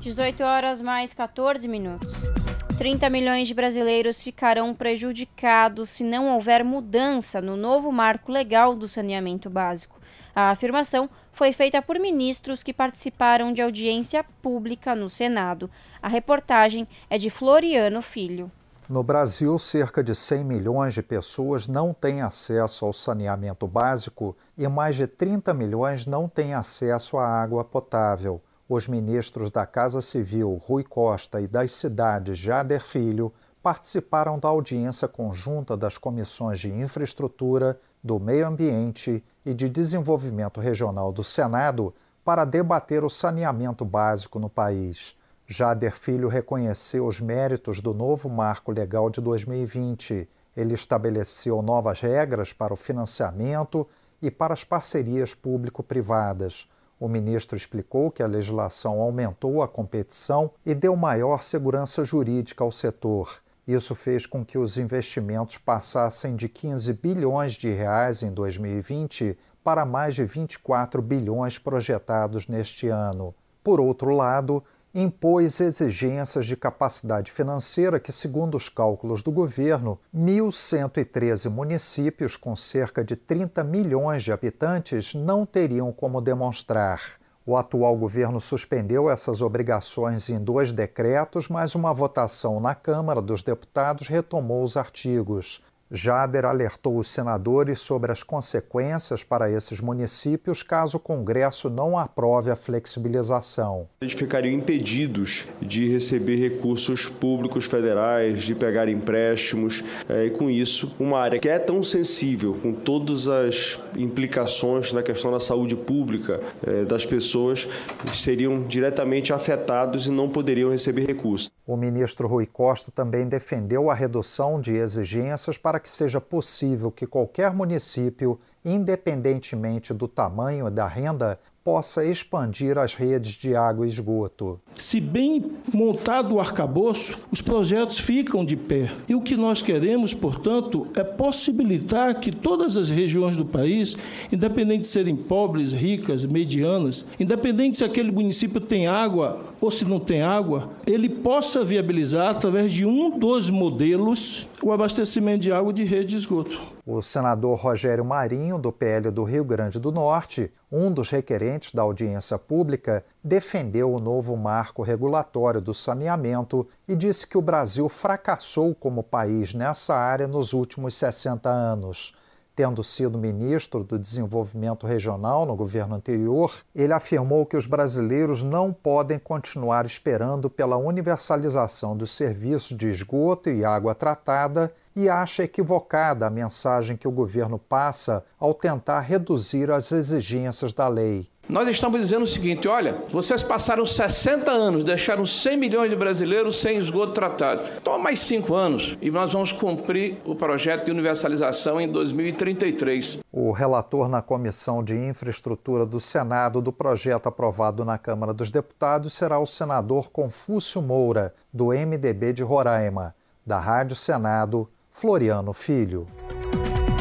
Speaker 3: 18 horas mais 14 minutos. 30 milhões de brasileiros ficarão prejudicados se não houver mudança no novo marco legal do saneamento básico. A afirmação foi feita por ministros que participaram de audiência pública no Senado. A reportagem é de Floriano Filho.
Speaker 35: No Brasil, cerca de 100 milhões de pessoas não têm acesso ao saneamento básico e mais de 30 milhões não têm acesso à água potável. Os ministros da Casa Civil, Rui Costa, e das cidades Jader Filho participaram da audiência conjunta das comissões de infraestrutura, do meio ambiente e de desenvolvimento regional do Senado para debater o saneamento básico no país. Jader Filho reconheceu os méritos do novo marco legal de 2020. Ele estabeleceu novas regras para o financiamento e para as parcerias público-privadas. O ministro explicou que a legislação aumentou a competição e deu maior segurança jurídica ao setor. Isso fez com que os investimentos passassem de 15 bilhões de reais em 2020 para mais de 24 bilhões projetados neste ano. Por outro lado, impôs exigências de capacidade financeira que, segundo os cálculos do governo, 1.113 municípios com cerca de 30 milhões de habitantes não teriam como demonstrar. O atual governo suspendeu essas obrigações em dois decretos, mas uma votação na Câmara dos Deputados retomou os artigos. Jader alertou os senadores sobre as consequências para esses municípios caso o Congresso não aprove a flexibilização.
Speaker 36: Eles ficariam impedidos de receber recursos públicos federais, de pegar empréstimos, é, e com isso, uma área que é tão sensível, com todas as implicações na questão da saúde pública é, das pessoas, seriam diretamente afetados e não poderiam receber recursos.
Speaker 35: O ministro Rui Costa também defendeu a redução de exigências para que seja possível que qualquer município, independentemente do tamanho da renda, possa expandir as redes de água e esgoto.
Speaker 37: Se bem montado o arcabouço, os projetos ficam de pé. E o que nós queremos, portanto, é possibilitar que todas as regiões do país, independente de serem pobres, ricas, medianas, independente se aquele município tem água ou se não tem água, ele possa viabilizar através de um dos modelos o abastecimento de água de rede de esgoto.
Speaker 35: O senador Rogério Marinho, do PL do Rio Grande do Norte, um dos requerentes da audiência pública, defendeu o novo marco regulatório do saneamento e disse que o Brasil fracassou como país nessa área nos últimos 60 anos. Tendo sido ministro do Desenvolvimento Regional no governo anterior, ele afirmou que os brasileiros não podem continuar esperando pela universalização dos serviços de esgoto e água tratada e acha equivocada a mensagem que o governo passa ao tentar reduzir as exigências da lei.
Speaker 38: Nós estamos dizendo o seguinte: olha, vocês passaram 60 anos, deixaram 100 milhões de brasileiros sem esgoto tratado. Toma mais 5 anos e nós vamos cumprir o projeto de universalização em 2033.
Speaker 35: O relator na Comissão de Infraestrutura do Senado do projeto aprovado na Câmara dos Deputados será o senador Confúcio Moura, do MDB de Roraima. Da Rádio Senado, Floriano Filho.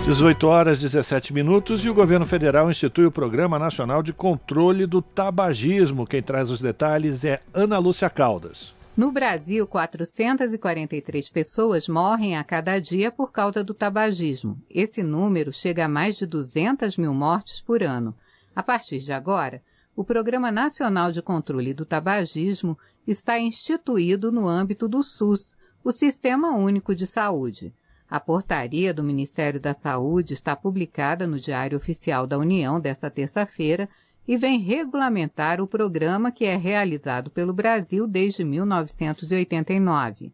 Speaker 1: 18 horas 17 minutos e o governo federal institui o Programa Nacional de Controle do Tabagismo. Quem traz os detalhes é Ana Lúcia Caldas.
Speaker 39: No Brasil, 443 pessoas morrem a cada dia por causa do tabagismo. Esse número chega a mais de 200 mil mortes por ano. A partir de agora, o Programa Nacional de Controle do Tabagismo está instituído no âmbito do SUS, o Sistema Único de Saúde. A portaria do Ministério da Saúde está publicada no Diário Oficial da União desta terça-feira e vem regulamentar o programa que é realizado pelo Brasil desde 1989.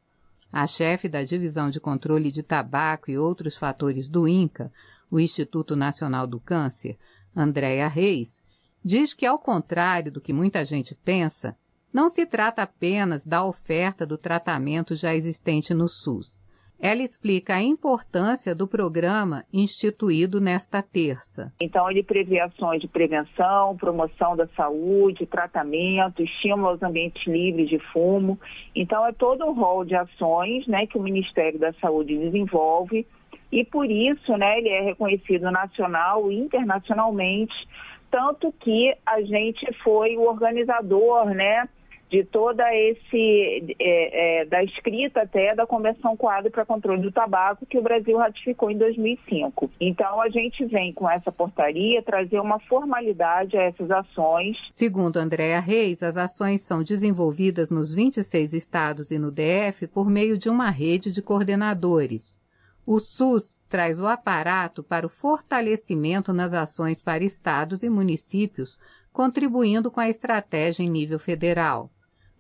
Speaker 39: A chefe da Divisão de Controle de Tabaco e outros fatores do INCA, o Instituto Nacional do Câncer, Andréa Reis, diz que, ao contrário do que muita gente pensa, não se trata apenas da oferta do tratamento já existente no SUS. Ela explica a importância do programa instituído nesta terça.
Speaker 40: Então, ele prevê ações de prevenção, promoção da saúde, tratamento, estímulo aos ambientes livres de fumo. Então, é todo um rol de ações né, que o Ministério da Saúde desenvolve e, por isso, né, ele é reconhecido nacional e internacionalmente, tanto que a gente foi o organizador, né, de toda esse é, é, da escrita até da Convenção Quadro para Controle do Tabaco que o Brasil ratificou em 2005. Então a gente vem com essa portaria trazer uma formalidade a essas ações.
Speaker 39: Segundo Andréa Reis, as ações são desenvolvidas nos 26 estados e no DF por meio de uma rede de coordenadores. O SUS traz o aparato para o fortalecimento nas ações para estados e municípios, contribuindo com a estratégia em nível federal.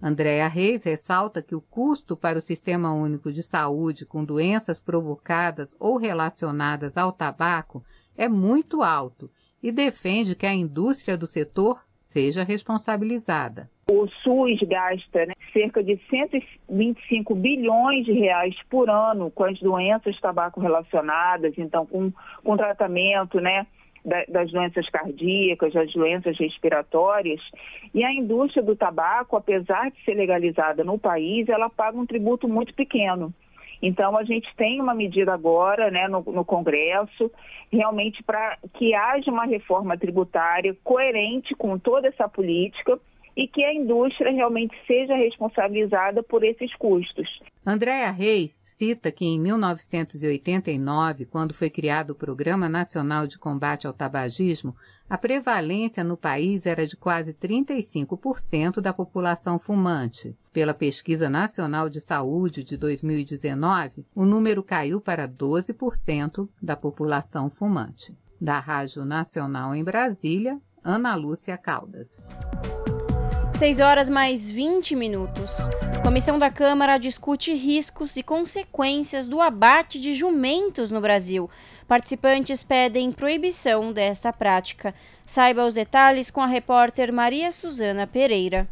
Speaker 39: Andréa Reis ressalta que o custo para o Sistema Único de Saúde com doenças provocadas ou relacionadas ao tabaco é muito alto e defende que a indústria do setor seja responsabilizada.
Speaker 40: O SUS gasta né, cerca de 125 bilhões de reais por ano com as doenças tabaco relacionadas, então com, com tratamento, né, das doenças cardíacas, das doenças respiratórias. E a indústria do tabaco, apesar de ser legalizada no país, ela paga um tributo muito pequeno. Então, a gente tem uma medida agora né, no, no Congresso, realmente para que haja uma reforma tributária coerente com toda essa política e que a indústria realmente seja responsabilizada por esses custos.
Speaker 39: Andréa Reis cita que em 1989, quando foi criado o Programa Nacional de Combate ao Tabagismo, a prevalência no país era de quase 35% da população fumante. Pela Pesquisa Nacional de Saúde de 2019, o número caiu para 12% da população fumante. Da Rádio Nacional em Brasília, Ana Lúcia Caldas.
Speaker 3: 6 horas mais 20 minutos. Comissão da Câmara discute riscos e consequências do abate de jumentos no Brasil. Participantes pedem proibição dessa prática. Saiba os detalhes com a repórter Maria Suzana Pereira.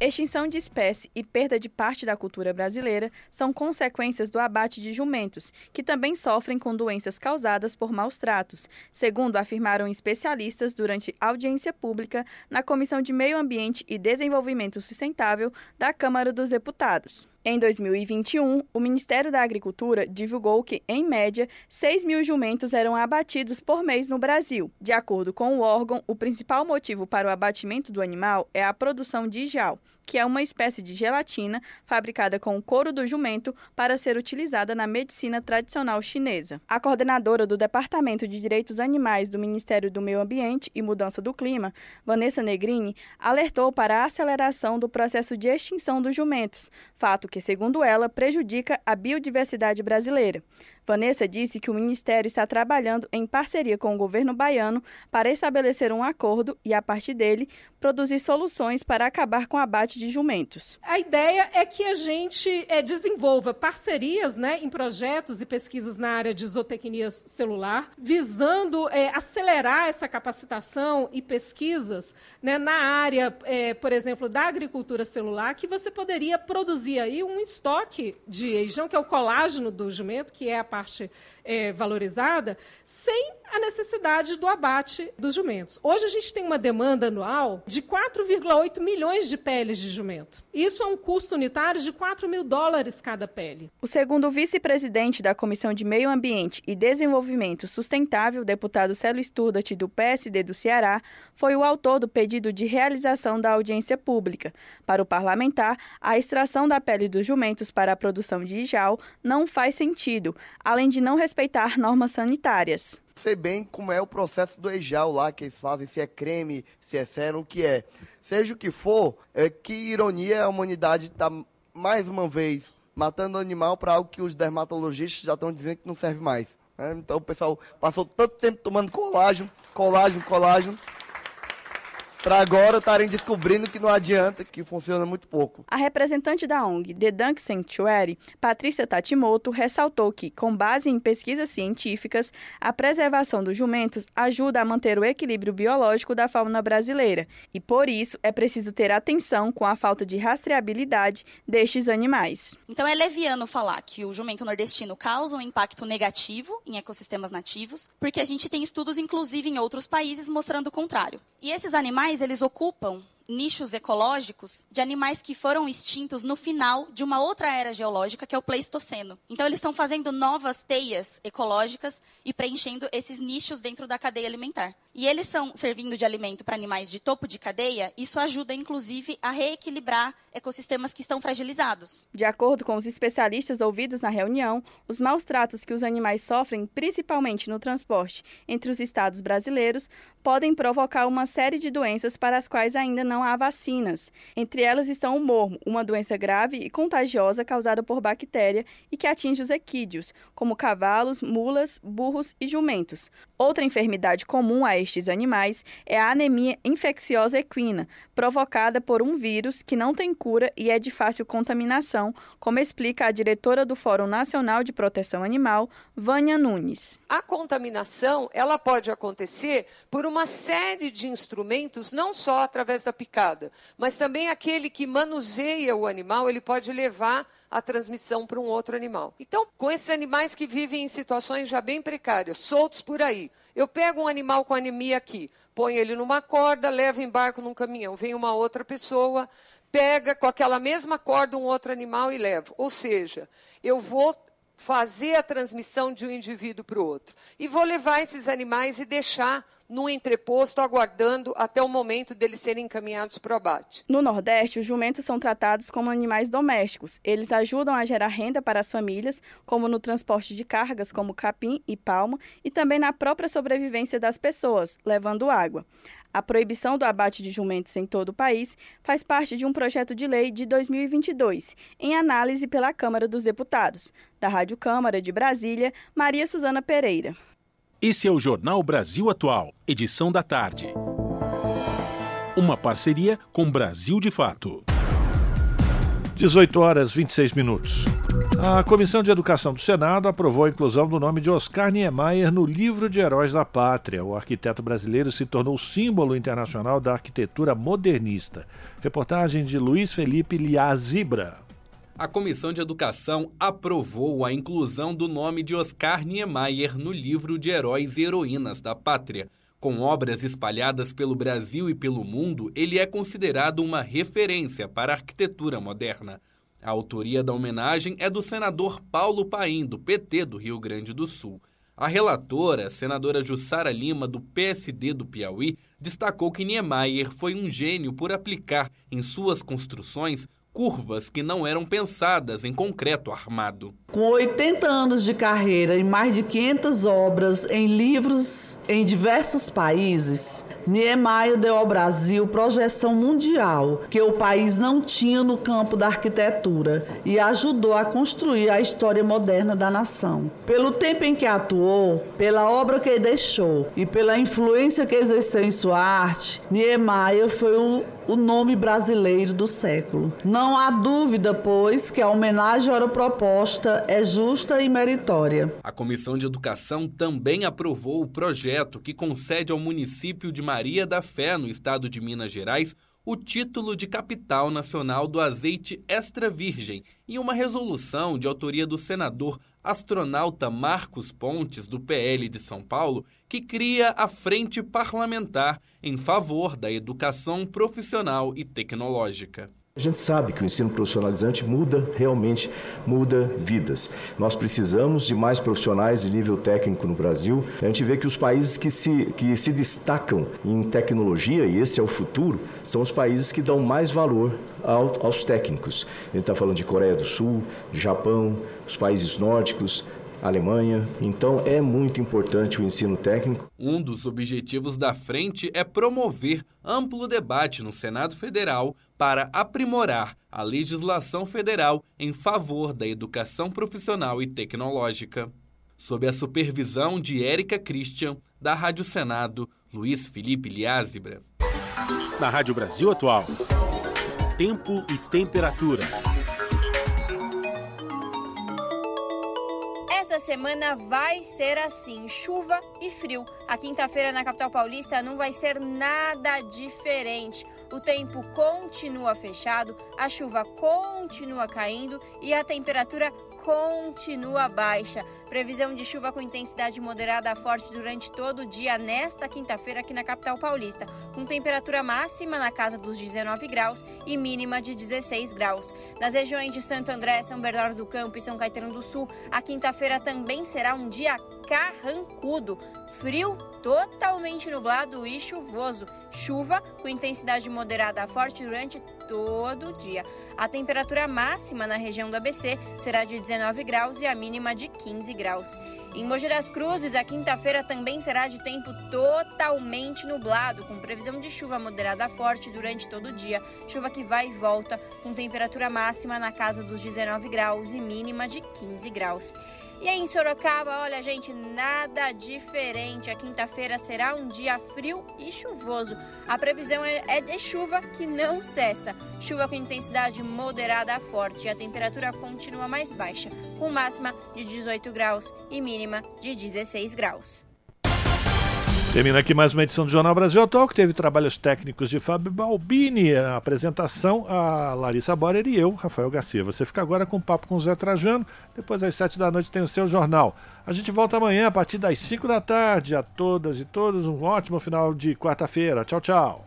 Speaker 41: Extinção de espécie e perda de parte da cultura brasileira são consequências do abate de jumentos, que também sofrem com doenças causadas por maus tratos, segundo afirmaram especialistas durante audiência pública na Comissão de Meio Ambiente e Desenvolvimento Sustentável da Câmara dos Deputados. Em 2021, o Ministério da Agricultura divulgou que, em média, 6 mil jumentos eram abatidos por mês no Brasil. De acordo com o órgão, o principal motivo para o abatimento do animal é a produção de jal, que é uma espécie de gelatina fabricada com o couro do jumento para ser utilizada na medicina tradicional chinesa. A coordenadora do Departamento de Direitos Animais do Ministério do Meio Ambiente e Mudança do Clima, Vanessa Negrini, alertou para a aceleração do processo de extinção dos jumentos, fato que, segundo ela, prejudica a biodiversidade brasileira. Vanessa disse que o Ministério está trabalhando em parceria com o governo baiano para estabelecer um acordo e, a partir dele, produzir soluções para acabar com o abate de jumentos.
Speaker 42: A ideia é que a gente é, desenvolva parcerias né, em projetos e pesquisas na área de zootecnia celular, visando é, acelerar essa capacitação e pesquisas né, na área, é, por exemplo, da agricultura celular, que você poderia produzir aí um estoque de eijão, que é o colágeno do jumento, que é a parte é, valorizada, sem a necessidade do abate dos jumentos. Hoje a gente tem uma demanda anual de 4,8 milhões de peles de jumento. Isso é um custo unitário de 4 mil dólares cada pele.
Speaker 41: O segundo vice-presidente da Comissão de Meio Ambiente e Desenvolvimento Sustentável, deputado Celo Studat, do PSD do Ceará, foi o autor do pedido de realização da audiência pública. Para o parlamentar, a extração da pele dos jumentos para a produção de jal não faz sentido, além de não respeitar normas sanitárias
Speaker 43: sei bem como é o processo do ejal lá que eles fazem, se é creme, se é sérum, o que é. Seja o que for, é que ironia a humanidade está mais uma vez matando animal para algo que os dermatologistas já estão dizendo que não serve mais. Né? Então o pessoal passou tanto tempo tomando colágeno, colágeno, colágeno. Para agora estarem descobrindo que não adianta, que funciona muito pouco.
Speaker 41: A representante da ONG The Dunk Sanctuary, Patrícia Tatimoto, ressaltou que, com base em pesquisas científicas, a preservação dos jumentos ajuda a manter o equilíbrio biológico da fauna brasileira e, por isso, é preciso ter atenção com a falta de rastreabilidade destes animais.
Speaker 44: Então, é leviano falar que o jumento nordestino causa um impacto negativo em ecossistemas nativos, porque a gente tem estudos, inclusive, em outros países mostrando o contrário. E esses animais, eles ocupam nichos ecológicos de animais que foram extintos no final de uma outra era geológica, que é o Pleistoceno. Então, eles estão fazendo novas teias ecológicas e preenchendo esses nichos dentro da cadeia alimentar. E eles são servindo de alimento para animais de topo de cadeia, isso ajuda, inclusive, a reequilibrar ecossistemas que estão fragilizados.
Speaker 41: De acordo com os especialistas ouvidos na reunião, os maus tratos que os animais sofrem, principalmente no transporte entre os estados brasileiros, podem provocar uma série de doenças para as quais ainda não há vacinas. Entre elas estão o mormo, uma doença grave e contagiosa causada por bactéria e que atinge os equídeos, como cavalos, mulas, burros e jumentos. Outra enfermidade comum a estes animais é a anemia infecciosa equina, provocada por um vírus que não tem cura e é de fácil contaminação, como explica a diretora do Fórum Nacional de Proteção Animal, Vânia Nunes.
Speaker 45: A contaminação, ela pode acontecer por uma série de instrumentos, não só através da picada, mas também aquele que manuseia o animal, ele pode levar a transmissão para um outro animal. Então, com esses animais que vivem em situações já bem precárias, soltos por aí, eu pego um animal com anemia aqui, ponho ele numa corda, levo embarco num caminhão, vem uma outra pessoa, pega com aquela mesma corda um outro animal e levo. Ou seja, eu vou fazer a transmissão de um indivíduo para o outro. E vou levar esses animais e deixar no entreposto, aguardando até o momento deles serem encaminhados para o abate.
Speaker 41: No Nordeste, os jumentos são tratados como animais domésticos. Eles ajudam a gerar renda para as famílias, como no transporte de cargas como capim e palma, e também na própria sobrevivência das pessoas, levando água. A proibição do abate de jumentos em todo o país faz parte de um projeto de lei de 2022, em análise pela Câmara dos Deputados. Da Rádio Câmara de Brasília, Maria Suzana Pereira.
Speaker 2: Esse é o Jornal Brasil Atual, edição da tarde. Uma parceria com Brasil de Fato.
Speaker 1: 18 horas 26 minutos. A Comissão de Educação do Senado aprovou a inclusão do nome de Oscar Niemeyer no livro de Heróis da Pátria. O arquiteto brasileiro se tornou símbolo internacional da arquitetura modernista. Reportagem de Luiz Felipe Liazibra
Speaker 46: a Comissão de Educação aprovou a inclusão do nome de Oscar Niemeyer no livro de Heróis e Heroínas da Pátria. Com obras espalhadas pelo Brasil e pelo mundo, ele é considerado uma referência para a arquitetura moderna. A autoria da homenagem é do senador Paulo Paim, do PT do Rio Grande do Sul. A relatora, senadora Jussara Lima, do PSD do Piauí, destacou que Niemeyer foi um gênio por aplicar em suas construções curvas que não eram pensadas em concreto armado.
Speaker 47: Com 80 anos de carreira e mais de 500 obras em livros em diversos países, Niemeyer deu ao Brasil projeção mundial que o país não tinha no campo da arquitetura e ajudou a construir a história moderna da nação. Pelo tempo em que atuou, pela obra que deixou e pela influência que exerceu em sua arte, Niemeyer foi o, o nome brasileiro do século. Não há dúvida, pois, que a homenagem ora proposta é justa e meritória.
Speaker 46: A Comissão de Educação também aprovou o projeto que concede ao município de Maria da Fé, no estado de Minas Gerais, o título de capital nacional do azeite extra virgem em uma resolução de autoria do senador astronauta Marcos Pontes, do PL de São Paulo, que cria a Frente Parlamentar em favor da educação profissional e tecnológica.
Speaker 48: A gente sabe que o ensino profissionalizante muda, realmente muda vidas. Nós precisamos de mais profissionais de nível técnico no Brasil. A gente vê que os países que se, que se destacam em tecnologia, e esse é o futuro, são os países que dão mais valor ao, aos técnicos. A gente está falando de Coreia do Sul, Japão, os países nórdicos, Alemanha. Então é muito importante o ensino técnico.
Speaker 46: Um dos objetivos da frente é promover amplo debate no Senado Federal para aprimorar a legislação federal em favor da educação profissional e tecnológica. Sob a supervisão de Érica Christian, da Rádio Senado, Luiz Felipe Liázebra.
Speaker 2: Na Rádio Brasil Atual. Tempo e temperatura.
Speaker 3: Essa semana vai ser assim: chuva e frio. A quinta-feira na capital paulista não vai ser nada diferente. O tempo continua fechado, a chuva continua caindo e a temperatura continua baixa. Previsão de chuva com intensidade moderada a forte durante todo o dia nesta quinta-feira aqui na capital paulista, com temperatura máxima na casa dos 19 graus e mínima de 16 graus. Nas regiões de Santo André, São Bernardo do Campo e São Caetano do Sul, a quinta-feira também será um dia carrancudo. Frio, totalmente nublado e chuvoso. Chuva com intensidade moderada a forte durante todo o dia. A temperatura máxima na região do ABC será de 19 graus e a mínima de 15 graus. Em Mogi das Cruzes, a quinta-feira também será de tempo totalmente nublado, com previsão de chuva moderada a forte durante todo o dia. Chuva que vai e volta, com temperatura máxima na casa dos 19 graus e mínima de 15 graus. E aí em Sorocaba, olha gente, nada diferente. A quinta-feira será um dia frio e chuvoso. A previsão é de chuva que não cessa. Chuva com intensidade moderada a forte e a temperatura continua mais baixa, com máxima de 18 graus e mínima de 16 graus.
Speaker 1: Termina aqui mais uma edição do Jornal Brasil Atual, que teve trabalhos técnicos de Fábio Balbini, a apresentação a Larissa Borer e eu, Rafael Garcia. Você fica agora com o papo com o Zé Trajano, depois às sete da noite tem o seu jornal. A gente volta amanhã a partir das cinco da tarde. A todas e todos um ótimo final de quarta-feira. Tchau, tchau.